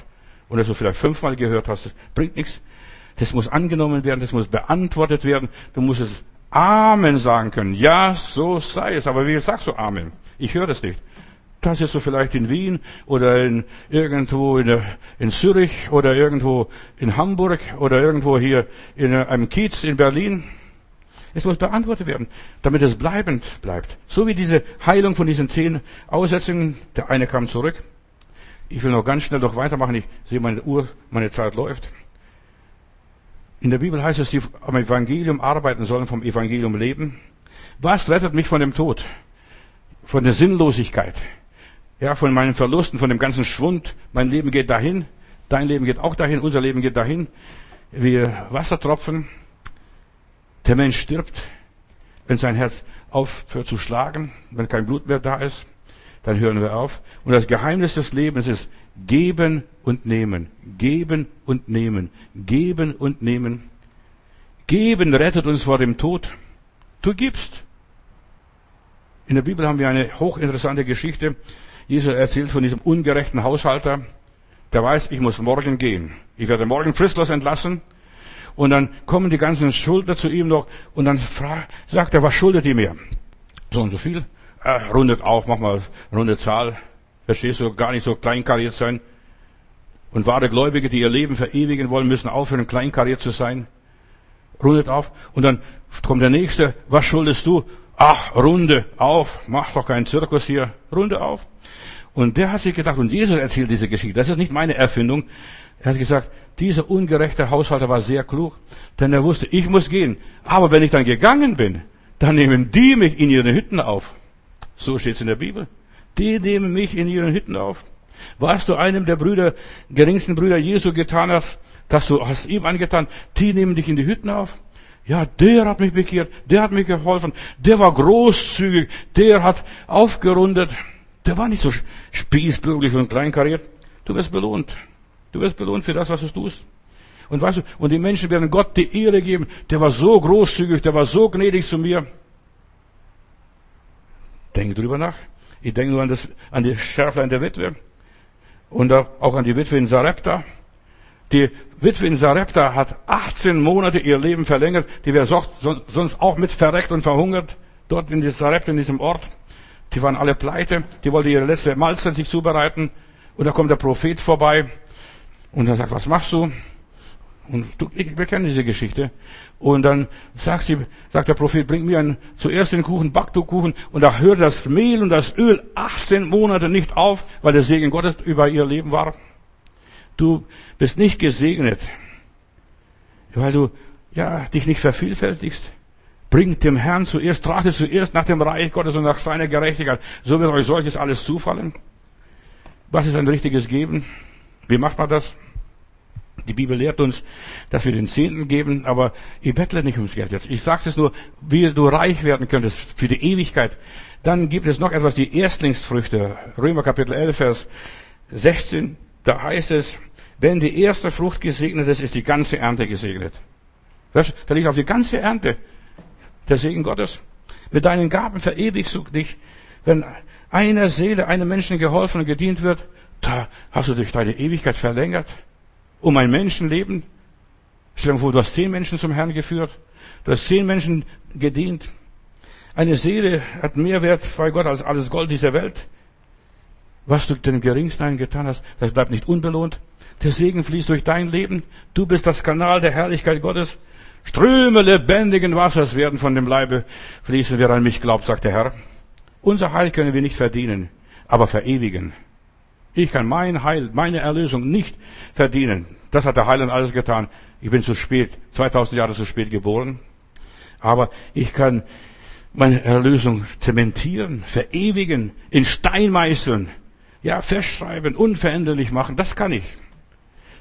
Und dass du vielleicht fünfmal gehört hast. Bringt nichts. Das muss angenommen werden. Das muss beantwortet werden. Du musst es Amen sagen können. Ja, so sei es. Aber wie sagst du Amen? Ich höre das nicht. Das ist so vielleicht in Wien oder in, irgendwo in, in Zürich oder irgendwo in Hamburg oder irgendwo hier in einem Kiez in Berlin. Es muss beantwortet werden, damit es bleibend bleibt. So wie diese Heilung von diesen zehn Aussetzungen. Der eine kam zurück. Ich will noch ganz schnell noch weitermachen. Ich sehe meine Uhr, meine Zeit läuft. In der Bibel heißt es, die am Evangelium arbeiten sollen, vom Evangelium leben. Was rettet mich von dem Tod? Von der Sinnlosigkeit? ja, von meinen Verlusten, von dem ganzen Schwund. Mein Leben geht dahin, dein Leben geht auch dahin, unser Leben geht dahin. Wir Wassertropfen. Der Mensch stirbt, wenn sein Herz aufhört zu schlagen, wenn kein Blut mehr da ist, dann hören wir auf. Und das Geheimnis des Lebens ist geben und nehmen, geben und nehmen, geben und nehmen. Geben rettet uns vor dem Tod. Du gibst. In der Bibel haben wir eine hochinteressante Geschichte. Jesus erzählt von diesem ungerechten Haushalter, der weiß, ich muss morgen gehen. Ich werde morgen fristlos entlassen. Und dann kommen die ganzen Schuldner zu ihm noch und dann fragt, sagt er, was schuldet ihr mir? So und so viel. Äh, rundet auf, mach mal runde Zahl. Verstehst du, gar nicht so kleinkariert sein. Und wahre Gläubige, die ihr Leben verewigen wollen, müssen aufhören, kleinkariert zu sein. Rundet auf. Und dann kommt der Nächste, was schuldest du? Ach, runde auf, mach doch keinen Zirkus hier, runde auf. Und der hat sich gedacht, und Jesus erzählt diese Geschichte, das ist nicht meine Erfindung. Er hat gesagt, dieser ungerechte Haushalter war sehr klug, denn er wusste, ich muss gehen. Aber wenn ich dann gegangen bin, dann nehmen die mich in ihren Hütten auf. So steht es in der Bibel. Die nehmen mich in ihren Hütten auf. Was du einem der Brüder, geringsten Brüder Jesu getan hast, dass du hast ihm angetan, die nehmen dich in die Hütten auf. Ja, der hat mich bekehrt, der hat mir geholfen, der war großzügig, der hat aufgerundet, der war nicht so spießbürgerlich und kleinkariert. Du wirst belohnt. Du wirst belohnt für das, was du tust. Und weißt du, und die Menschen werden Gott die Ehre geben. Der war so großzügig, der war so gnädig zu mir. Denke drüber nach. Ich denke nur an, das, an die Schärflein der Witwe. Und auch an die Witwe in Sarepta. Die Witwe in Sarepta hat 18 Monate ihr Leben verlängert. Die wäre sonst auch mit verreckt und verhungert. Dort in Sarepta, in diesem Ort. Die waren alle pleite. Die wollte ihre letzte Mahlzeit sich zubereiten. Und da kommt der Prophet vorbei. Und er sagt, was machst du? Und du, wir kennen diese Geschichte. Und dann sagt sie, sagt der Prophet, bring mir einen, zuerst den Kuchen, back du Kuchen. Und da hört das Mehl und das Öl 18 Monate nicht auf, weil der Segen Gottes über ihr Leben war. Du bist nicht gesegnet, weil du, ja, dich nicht vervielfältigst. Bring dem Herrn zuerst, trachtet zuerst nach dem Reich Gottes und nach seiner Gerechtigkeit. So wird euch solches alles zufallen. Was ist ein richtiges Geben? Wie macht man das? Die Bibel lehrt uns, dass wir den Zehnten geben, aber ich bettle nicht ums Geld jetzt. Ich sage es nur, wie du reich werden könntest für die Ewigkeit. Dann gibt es noch etwas, die Erstlingsfrüchte. Römer Kapitel 11, Vers 16. Da heißt es, wenn die erste Frucht gesegnet ist, ist die ganze Ernte gesegnet. Das, da liegt auf die ganze Ernte der Segen Gottes. Mit deinen Gaben verewigst du dich. Wenn einer Seele, einem Menschen geholfen und gedient wird, da hast du durch deine Ewigkeit verlängert um ein Menschenleben. Stell dir vor, du hast zehn Menschen zum Herrn geführt. Du hast zehn Menschen gedient. Eine Seele hat mehr Wert bei Gott als alles Gold dieser Welt. Was du den Geringsten getan hast, das bleibt nicht unbelohnt. Der Segen fließt durch dein Leben. Du bist das Kanal der Herrlichkeit Gottes. Ströme lebendigen Wassers werden von dem Leibe fließen, wer an mich glaubt, sagt der Herr. Unser Heil können wir nicht verdienen, aber verewigen. Ich kann mein Heil, meine Erlösung nicht verdienen. Das hat der Heiland alles getan. Ich bin zu spät, 2000 Jahre zu spät geboren. Aber ich kann meine Erlösung zementieren, verewigen, in Stein meißeln, ja, festschreiben, unveränderlich machen. Das kann ich.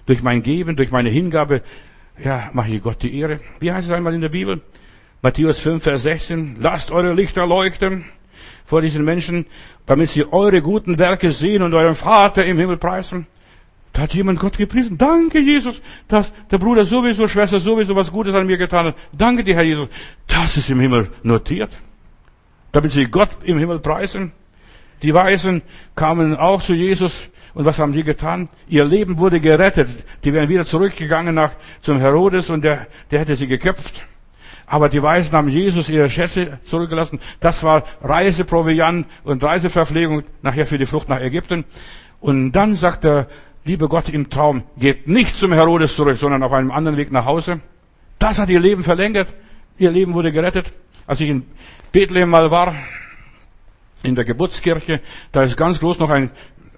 Durch mein Geben, durch meine Hingabe, ja, mache ich Gott die Ehre. Wie heißt es einmal in der Bibel? Matthäus 5, Vers 16. Lasst eure Lichter leuchten vor diesen Menschen, damit sie eure guten Werke sehen und euren Vater im Himmel preisen. Da hat jemand Gott gepriesen. Danke, Jesus, dass der Bruder sowieso, Schwester sowieso was Gutes an mir getan hat. Danke dir, Herr Jesus. Das ist im Himmel notiert. Damit sie Gott im Himmel preisen. Die Weisen kamen auch zu Jesus. Und was haben sie getan? Ihr Leben wurde gerettet. Die wären wieder zurückgegangen nach, zum Herodes und der, der hätte sie geköpft. Aber die Weisen haben Jesus ihre Schätze zurückgelassen. Das war Reiseproviant und Reiseverpflegung nachher für die Flucht nach Ägypten. Und dann sagt der liebe Gott im Traum, geht nicht zum Herodes zurück, sondern auf einem anderen Weg nach Hause. Das hat ihr Leben verlängert. Ihr Leben wurde gerettet. Als ich in Bethlehem mal war, in der Geburtskirche, da ist ganz groß noch ein,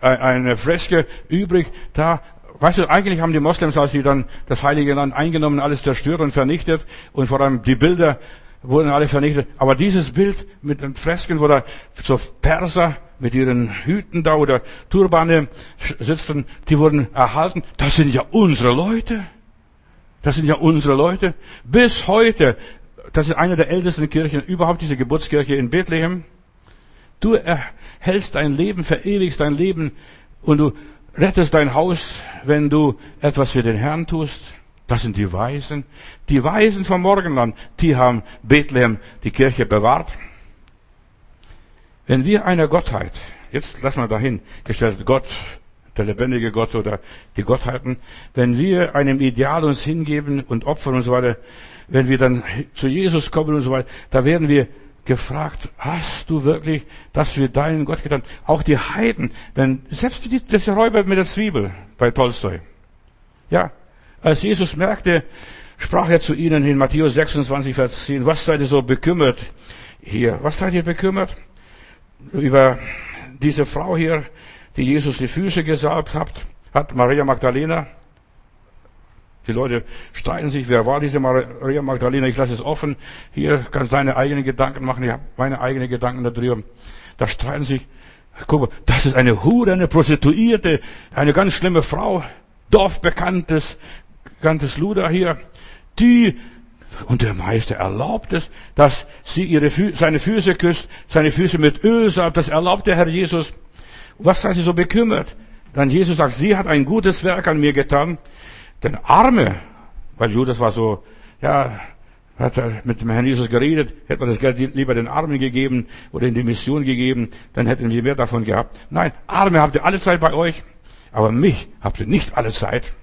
eine Freske übrig. Da Weißt du, eigentlich haben die Moslems, als sie dann das Heilige Land eingenommen, alles zerstört und vernichtet und vor allem die Bilder wurden alle vernichtet. Aber dieses Bild mit den Fresken, wo da so Perser mit ihren Hüten da oder Turbane sitzen, die wurden erhalten. Das sind ja unsere Leute. Das sind ja unsere Leute. Bis heute, das ist eine der ältesten Kirchen, überhaupt diese Geburtskirche in Bethlehem. Du erhältst dein Leben, verewigst dein Leben und du rettest dein Haus, wenn du etwas für den Herrn tust. Das sind die Weisen. Die Weisen vom Morgenland, die haben Bethlehem, die Kirche bewahrt. Wenn wir einer Gottheit, jetzt lassen wir dahin, gestellt Gott, der lebendige Gott oder die Gottheiten, wenn wir einem Ideal uns hingeben und opfern und so weiter, wenn wir dann zu Jesus kommen und so weiter, da werden wir gefragt, hast du wirklich das für deinen Gott getan? Auch die Heiden, wenn, selbst die, das Räuber mit der Zwiebel bei Tolstoi. Ja, als Jesus merkte, sprach er zu ihnen in Matthäus 26, Vers 10, was seid ihr so bekümmert hier? Was seid ihr bekümmert? Über diese Frau hier, die Jesus die Füße gesalbt hat, hat Maria Magdalena, die Leute streiten sich, wer war diese Maria Magdalena? Ich lasse es offen. Hier kannst du deine eigenen Gedanken machen. Ich habe meine eigenen Gedanken darüber. Da streiten sich. Guck mal, das ist eine Hure, eine Prostituierte, eine ganz schlimme Frau. Dorfbekanntes, bekanntes Luder hier. Die, und der Meister erlaubt es, dass sie ihre, seine Füße küsst, seine Füße mit Öl salbt. Das erlaubt der Herr Jesus. Was sei sie so bekümmert? Dann Jesus sagt, sie hat ein gutes Werk an mir getan. Denn Arme weil Judas war so, ja, hat er mit dem Herrn Jesus geredet, hätte man das Geld lieber den Armen gegeben oder in die Mission gegeben, dann hätten wir mehr davon gehabt. Nein, Arme habt ihr alle Zeit bei euch, aber mich habt ihr nicht alle Zeit.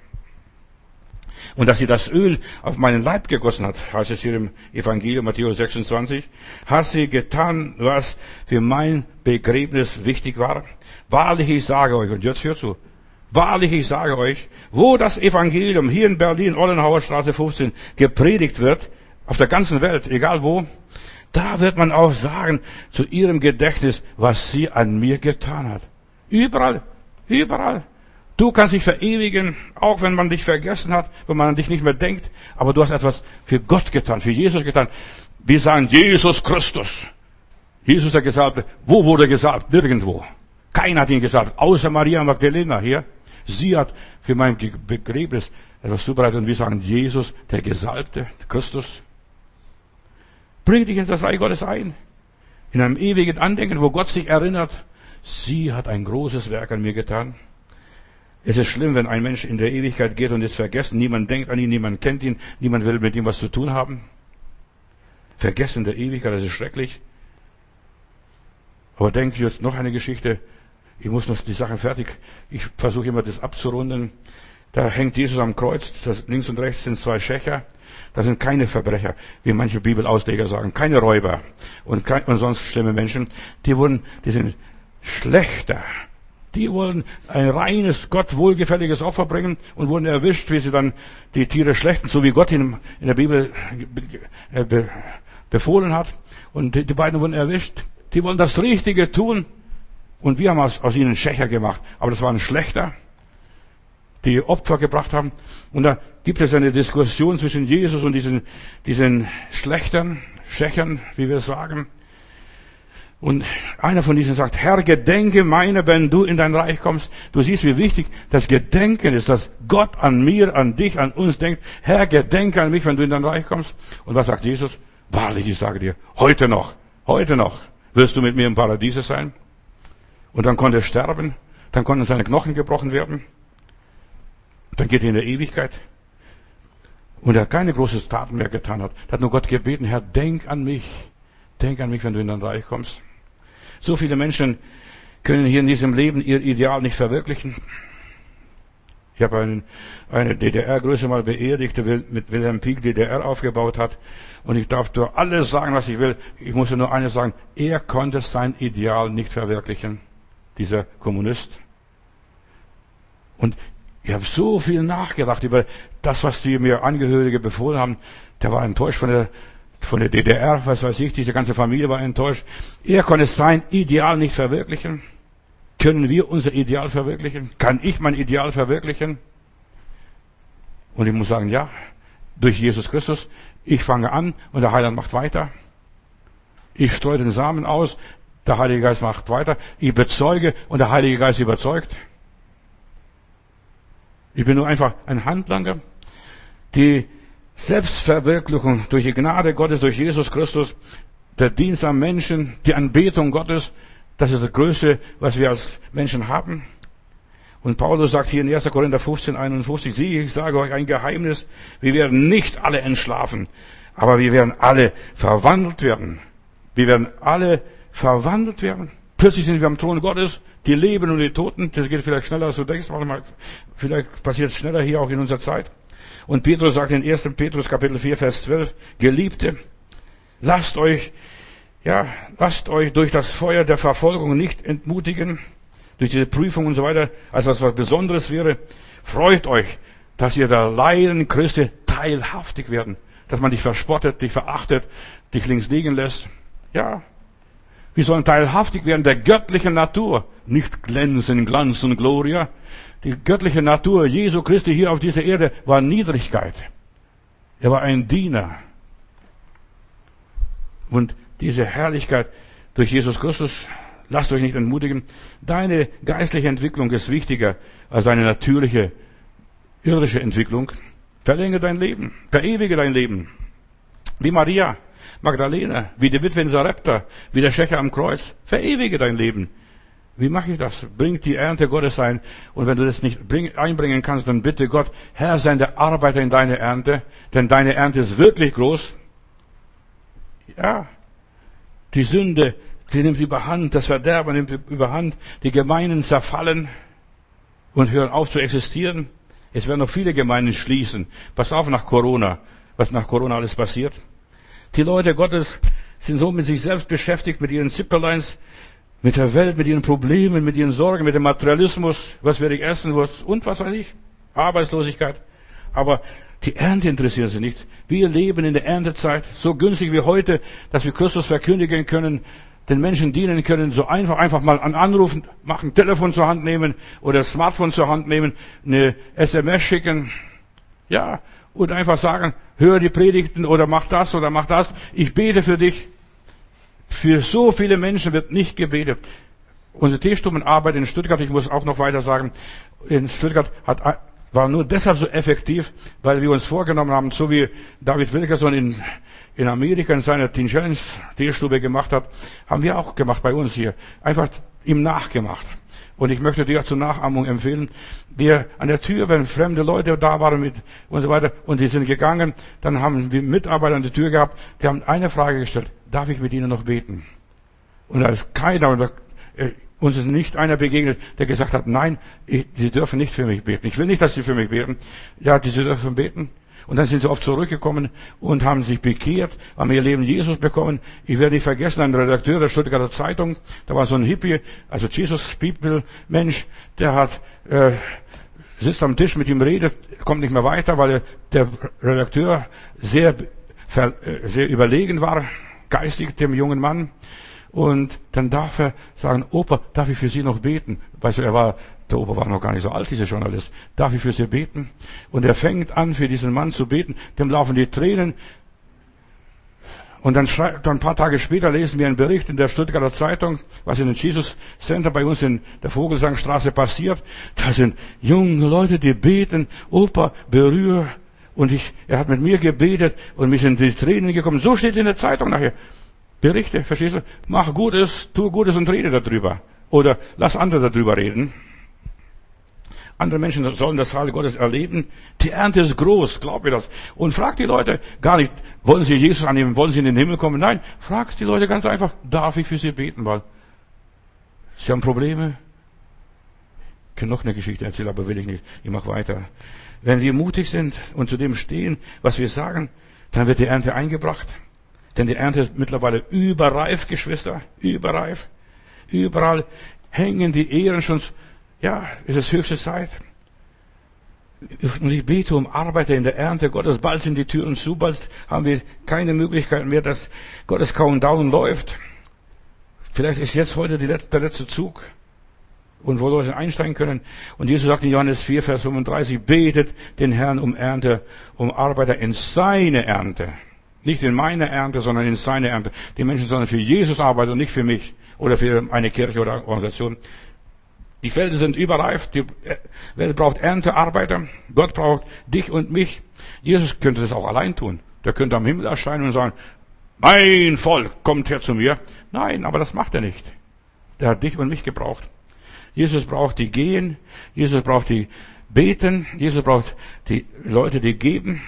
Und dass sie das Öl auf meinen Leib gegossen hat, heißt es hier im Evangelium Matthäus 26, hat sie getan, was für mein Begräbnis wichtig war. Wahrlich, ich sage euch, und jetzt hört zu, wahrlich, ich sage euch, wo das Evangelium hier in Berlin, Ollenhauer Straße 15, gepredigt wird, auf der ganzen Welt, egal wo, da wird man auch sagen zu ihrem Gedächtnis, was sie an mir getan hat. Überall, überall. Du kannst dich verewigen, auch wenn man dich vergessen hat, wenn man an dich nicht mehr denkt, aber du hast etwas für Gott getan, für Jesus getan. Wir sagen Jesus Christus. Jesus der Gesalbte. Wo wurde er gesalbt? Nirgendwo. Keiner hat ihn gesalbt, außer Maria Magdalena hier. Sie hat für mein Begräbnis etwas zubereitet und wir sagen Jesus der Gesalbte, Christus. Bring dich ins das Reich Gottes ein. In einem ewigen Andenken, wo Gott sich erinnert, sie hat ein großes Werk an mir getan. Es ist schlimm, wenn ein Mensch in der Ewigkeit geht und ist vergessen. Niemand denkt an ihn, niemand kennt ihn, niemand will mit ihm was zu tun haben. Vergessen der Ewigkeit, das ist schrecklich. Aber denkt jetzt noch eine Geschichte. Ich muss noch die Sachen fertig. Ich versuche immer das abzurunden. Da hängt Jesus am Kreuz. Das, links und rechts sind zwei Schächer. Das sind keine Verbrecher, wie manche Bibelausleger sagen, keine Räuber und, kein, und sonst schlimme Menschen. Die wurden, die sind schlechter. Die wollen ein reines, Gott wohlgefälliges Opfer bringen und wurden erwischt, wie sie dann die Tiere schlechten, so wie Gott in, in der Bibel äh, be, befohlen hat. Und die, beiden wurden erwischt. Die wollen das Richtige tun. Und wir haben aus, aus ihnen Schächer gemacht. Aber das waren schlechter die Opfer gebracht haben. Und da gibt es eine Diskussion zwischen Jesus und diesen, diesen Schlechtern, Schächern, wie wir sagen. Und einer von diesen sagt, Herr, gedenke meiner, wenn du in dein Reich kommst. Du siehst, wie wichtig das Gedenken ist, dass Gott an mir, an dich, an uns denkt. Herr, gedenke an mich, wenn du in dein Reich kommst. Und was sagt Jesus? Wahrlich, ich sage dir, heute noch, heute noch wirst du mit mir im Paradiese sein. Und dann konnte er sterben, dann konnten seine Knochen gebrochen werden. Dann geht er in der Ewigkeit. Und er hat keine große Taten mehr getan hat. Er hat nur Gott gebeten, Herr, denk an mich. Denk an mich, wenn du in dein Reich kommst. So viele Menschen können hier in diesem Leben ihr Ideal nicht verwirklichen. Ich habe einen, eine DDR-Größe mal beerdigt, der mit Wilhelm Pieck DDR aufgebaut hat. Und ich darf nur alles sagen, was ich will. Ich muss nur eines sagen. Er konnte sein Ideal nicht verwirklichen. Dieser Kommunist. Und ich habe so viel nachgedacht über das, was die mir Angehörige befohlen haben. Der war enttäuscht von der, von der DDR, was weiß ich, diese ganze Familie war enttäuscht. Er konnte sein Ideal nicht verwirklichen. Können wir unser Ideal verwirklichen? Kann ich mein Ideal verwirklichen? Und ich muss sagen, ja, durch Jesus Christus. Ich fange an und der Heiland macht weiter. Ich streue den Samen aus, der Heilige Geist macht weiter. Ich bezeuge und der Heilige Geist überzeugt. Ich bin nur einfach ein Handlanger. Die Selbstverwirklichung durch die Gnade Gottes, durch Jesus Christus, der Dienst am Menschen, die Anbetung Gottes, das ist das Größte, was wir als Menschen haben. Und Paulus sagt hier in 1. Korinther 15, 51, sieh, ich sage euch ein Geheimnis, wir werden nicht alle entschlafen, aber wir werden alle verwandelt werden. Wir werden alle verwandelt werden. Plötzlich sind wir am Thron Gottes die Leben und die Toten, das geht vielleicht schneller, als du denkst, manchmal, vielleicht passiert es schneller hier auch in unserer Zeit. Und Petrus sagt in 1. Petrus Kapitel 4, Vers 12, Geliebte, lasst euch, ja, lasst euch durch das Feuer der Verfolgung nicht entmutigen, durch diese Prüfung und so weiter, als was was Besonderes wäre. Freut euch, dass ihr der Leiden Christi teilhaftig werden, dass man dich verspottet, dich verachtet, dich links liegen lässt. Ja, wir sollen teilhaftig werden der göttlichen Natur, nicht glänzen, Glanz und Gloria. Die göttliche Natur Jesu Christi hier auf dieser Erde war Niedrigkeit. Er war ein Diener. Und diese Herrlichkeit durch Jesus Christus, lasst euch nicht entmutigen, deine geistliche Entwicklung ist wichtiger als deine natürliche irdische Entwicklung. Verlängere dein Leben, verewige dein Leben. Wie Maria, Magdalena, wie die Witwe in Sarepta, wie der Schächer am Kreuz. Verewige dein Leben. Wie mache ich das? Bring die Ernte Gottes ein. Und wenn du das nicht bring, einbringen kannst, dann bitte Gott, Herr, sei der Arbeiter in deine Ernte, denn deine Ernte ist wirklich groß. Ja, die Sünde, die nimmt überhand, das Verderben nimmt überhand, die Gemeinden zerfallen und hören auf zu existieren. Es werden noch viele Gemeinden schließen. Pass auf nach Corona, was nach Corona alles passiert. Die Leute Gottes sind so mit sich selbst beschäftigt, mit ihren Zipperleins, mit der Welt, mit ihren Problemen, mit ihren Sorgen, mit dem Materialismus, was werde ich essen, was, und was weiß ich, Arbeitslosigkeit. Aber die Ernte interessiert sie nicht. Wir leben in der Erntezeit, so günstig wie heute, dass wir Christus verkündigen können, den Menschen dienen können, so einfach, einfach mal einen Anruf machen, Telefon zur Hand nehmen oder Smartphone zur Hand nehmen, eine SMS schicken. Ja, und einfach sagen, hör die Predigten oder mach das oder mach das. Ich bete für dich. Für so viele Menschen wird nicht gebetet. Unsere Teestummenarbeit in Stuttgart, ich muss auch noch weiter sagen, in Stuttgart hat, war nur deshalb so effektiv, weil wir uns vorgenommen haben, so wie David Wilkerson in, in Amerika in seiner Teen Challenge Teestube gemacht hat, haben wir auch gemacht bei uns hier. Einfach ihm nachgemacht. Und ich möchte dir zur Nachahmung empfehlen. Wir an der Tür, wenn fremde Leute da waren mit und so weiter und die sind gegangen, dann haben wir Mitarbeiter an der Tür gehabt, die haben eine Frage gestellt darf ich mit Ihnen noch beten? Und da ist keiner, oder, äh, uns ist nicht einer begegnet, der gesagt hat, nein, ich, Sie dürfen nicht für mich beten. Ich will nicht, dass Sie für mich beten. Ja, Sie dürfen beten. Und dann sind sie oft zurückgekommen und haben sich bekehrt, haben ihr Leben Jesus bekommen. Ich werde nicht vergessen, ein Redakteur der Stuttgarter Zeitung, da war so ein Hippie, also Jesus People Mensch, der hat äh, sitzt am Tisch mit ihm redet, kommt nicht mehr weiter, weil der Redakteur sehr, äh, sehr überlegen war geistig dem jungen Mann. Und dann darf er sagen, Opa, darf ich für Sie noch beten? Weißt du, er war, der Opa war noch gar nicht so alt, dieser Journalist. Darf ich für Sie beten? Und er fängt an, für diesen Mann zu beten. Dem laufen die Tränen. Und dann, schreibt, dann ein paar Tage später lesen wir einen Bericht in der Stuttgarter Zeitung, was in dem Jesus Center bei uns in der Vogelsangstraße passiert. Da sind junge Leute, die beten, Opa, berühre und ich, er hat mit mir gebetet und mir sind die Tränen gekommen. So steht es in der Zeitung nachher. Berichte, verstehst du? Mach Gutes, tu Gutes und rede darüber. Oder lass andere darüber reden. Andere Menschen sollen das Heil Gottes erleben. Die Ernte ist groß, glaub mir das. Und frag die Leute gar nicht, wollen sie Jesus annehmen, wollen sie in den Himmel kommen? Nein, frag die Leute ganz einfach, darf ich für sie beten? Weil sie haben Probleme. Ich kann noch eine Geschichte erzählen, aber will ich nicht. Ich mach weiter. Wenn wir mutig sind und zu dem stehen, was wir sagen, dann wird die Ernte eingebracht. Denn die Ernte ist mittlerweile überreif, Geschwister, überreif. Überall hängen die Ehren schon, ja, es ist höchste Zeit. Und ich bete um Arbeiter in der Ernte Gottes. Bald sind die Türen zu, bald haben wir keine Möglichkeit mehr, dass Gottes Countdown läuft. Vielleicht ist jetzt heute der letzte Zug und wo Leute einsteigen können. Und Jesus sagt in Johannes 4, Vers 35, betet den Herrn um Ernte, um Arbeiter in seine Ernte. Nicht in meine Ernte, sondern in seine Ernte. Die Menschen sollen für Jesus arbeiten und nicht für mich oder für eine Kirche oder Organisation. Die Felder sind überreif, die Welt braucht Erntearbeiter. Gott braucht dich und mich. Jesus könnte das auch allein tun. Der könnte am Himmel erscheinen und sagen, mein Volk, kommt her zu mir. Nein, aber das macht er nicht. Der hat dich und mich gebraucht. Jesus braucht die gehen, Jesus braucht die beten, Jesus braucht die Leute, die geben.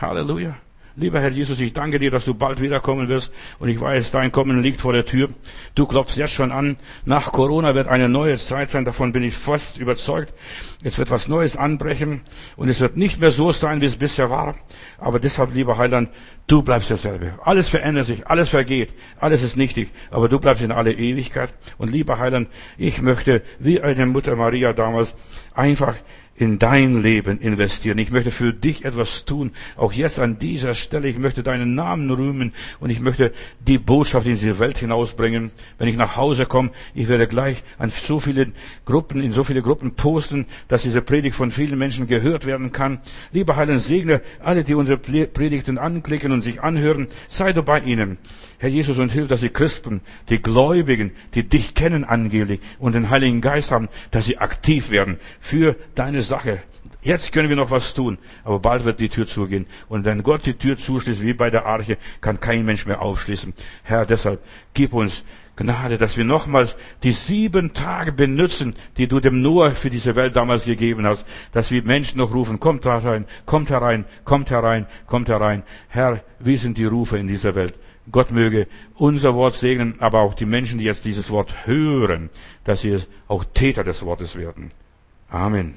Halleluja. Lieber Herr Jesus, ich danke dir, dass du bald wiederkommen wirst und ich weiß, dein Kommen liegt vor der Tür. Du klopfst jetzt schon an. Nach Corona wird eine neue Zeit sein, davon bin ich fast überzeugt. Es wird was Neues anbrechen und es wird nicht mehr so sein, wie es bisher war. Aber deshalb, lieber Heiland, du bleibst derselbe. Alles verändert sich, alles vergeht, alles ist nichtig, aber du bleibst in alle Ewigkeit. Und lieber Heiland, ich möchte, wie eine Mutter Maria damals, einfach in dein Leben investieren. Ich möchte für dich etwas tun, auch jetzt an dieser Stelle. Ich möchte deinen Namen rühmen und ich möchte die Botschaft in diese Welt hinausbringen. Wenn ich nach Hause komme, ich werde gleich an so viele Gruppen, in so viele Gruppen posten, dass diese Predigt von vielen Menschen gehört werden kann. Lieber Heiland, segne alle, die unsere Predigten anklicken und sich anhören. Sei du bei ihnen. Herr Jesus, und hilf, dass die Christen, die Gläubigen, die dich kennen angeblich und den Heiligen Geist haben, dass sie aktiv werden für deine Sache. Jetzt können wir noch was tun, aber bald wird die Tür zugehen. Und wenn Gott die Tür zuschließt, wie bei der Arche, kann kein Mensch mehr aufschließen. Herr, deshalb gib uns Gnade, dass wir nochmals die sieben Tage benutzen, die du dem Noah für diese Welt damals gegeben hast, dass wir Menschen noch rufen, kommt herein, kommt herein, kommt herein, kommt herein. Herr, wie sind die Rufe in dieser Welt? Gott möge unser Wort segnen, aber auch die Menschen, die jetzt dieses Wort hören, dass sie auch Täter des Wortes werden. Amen.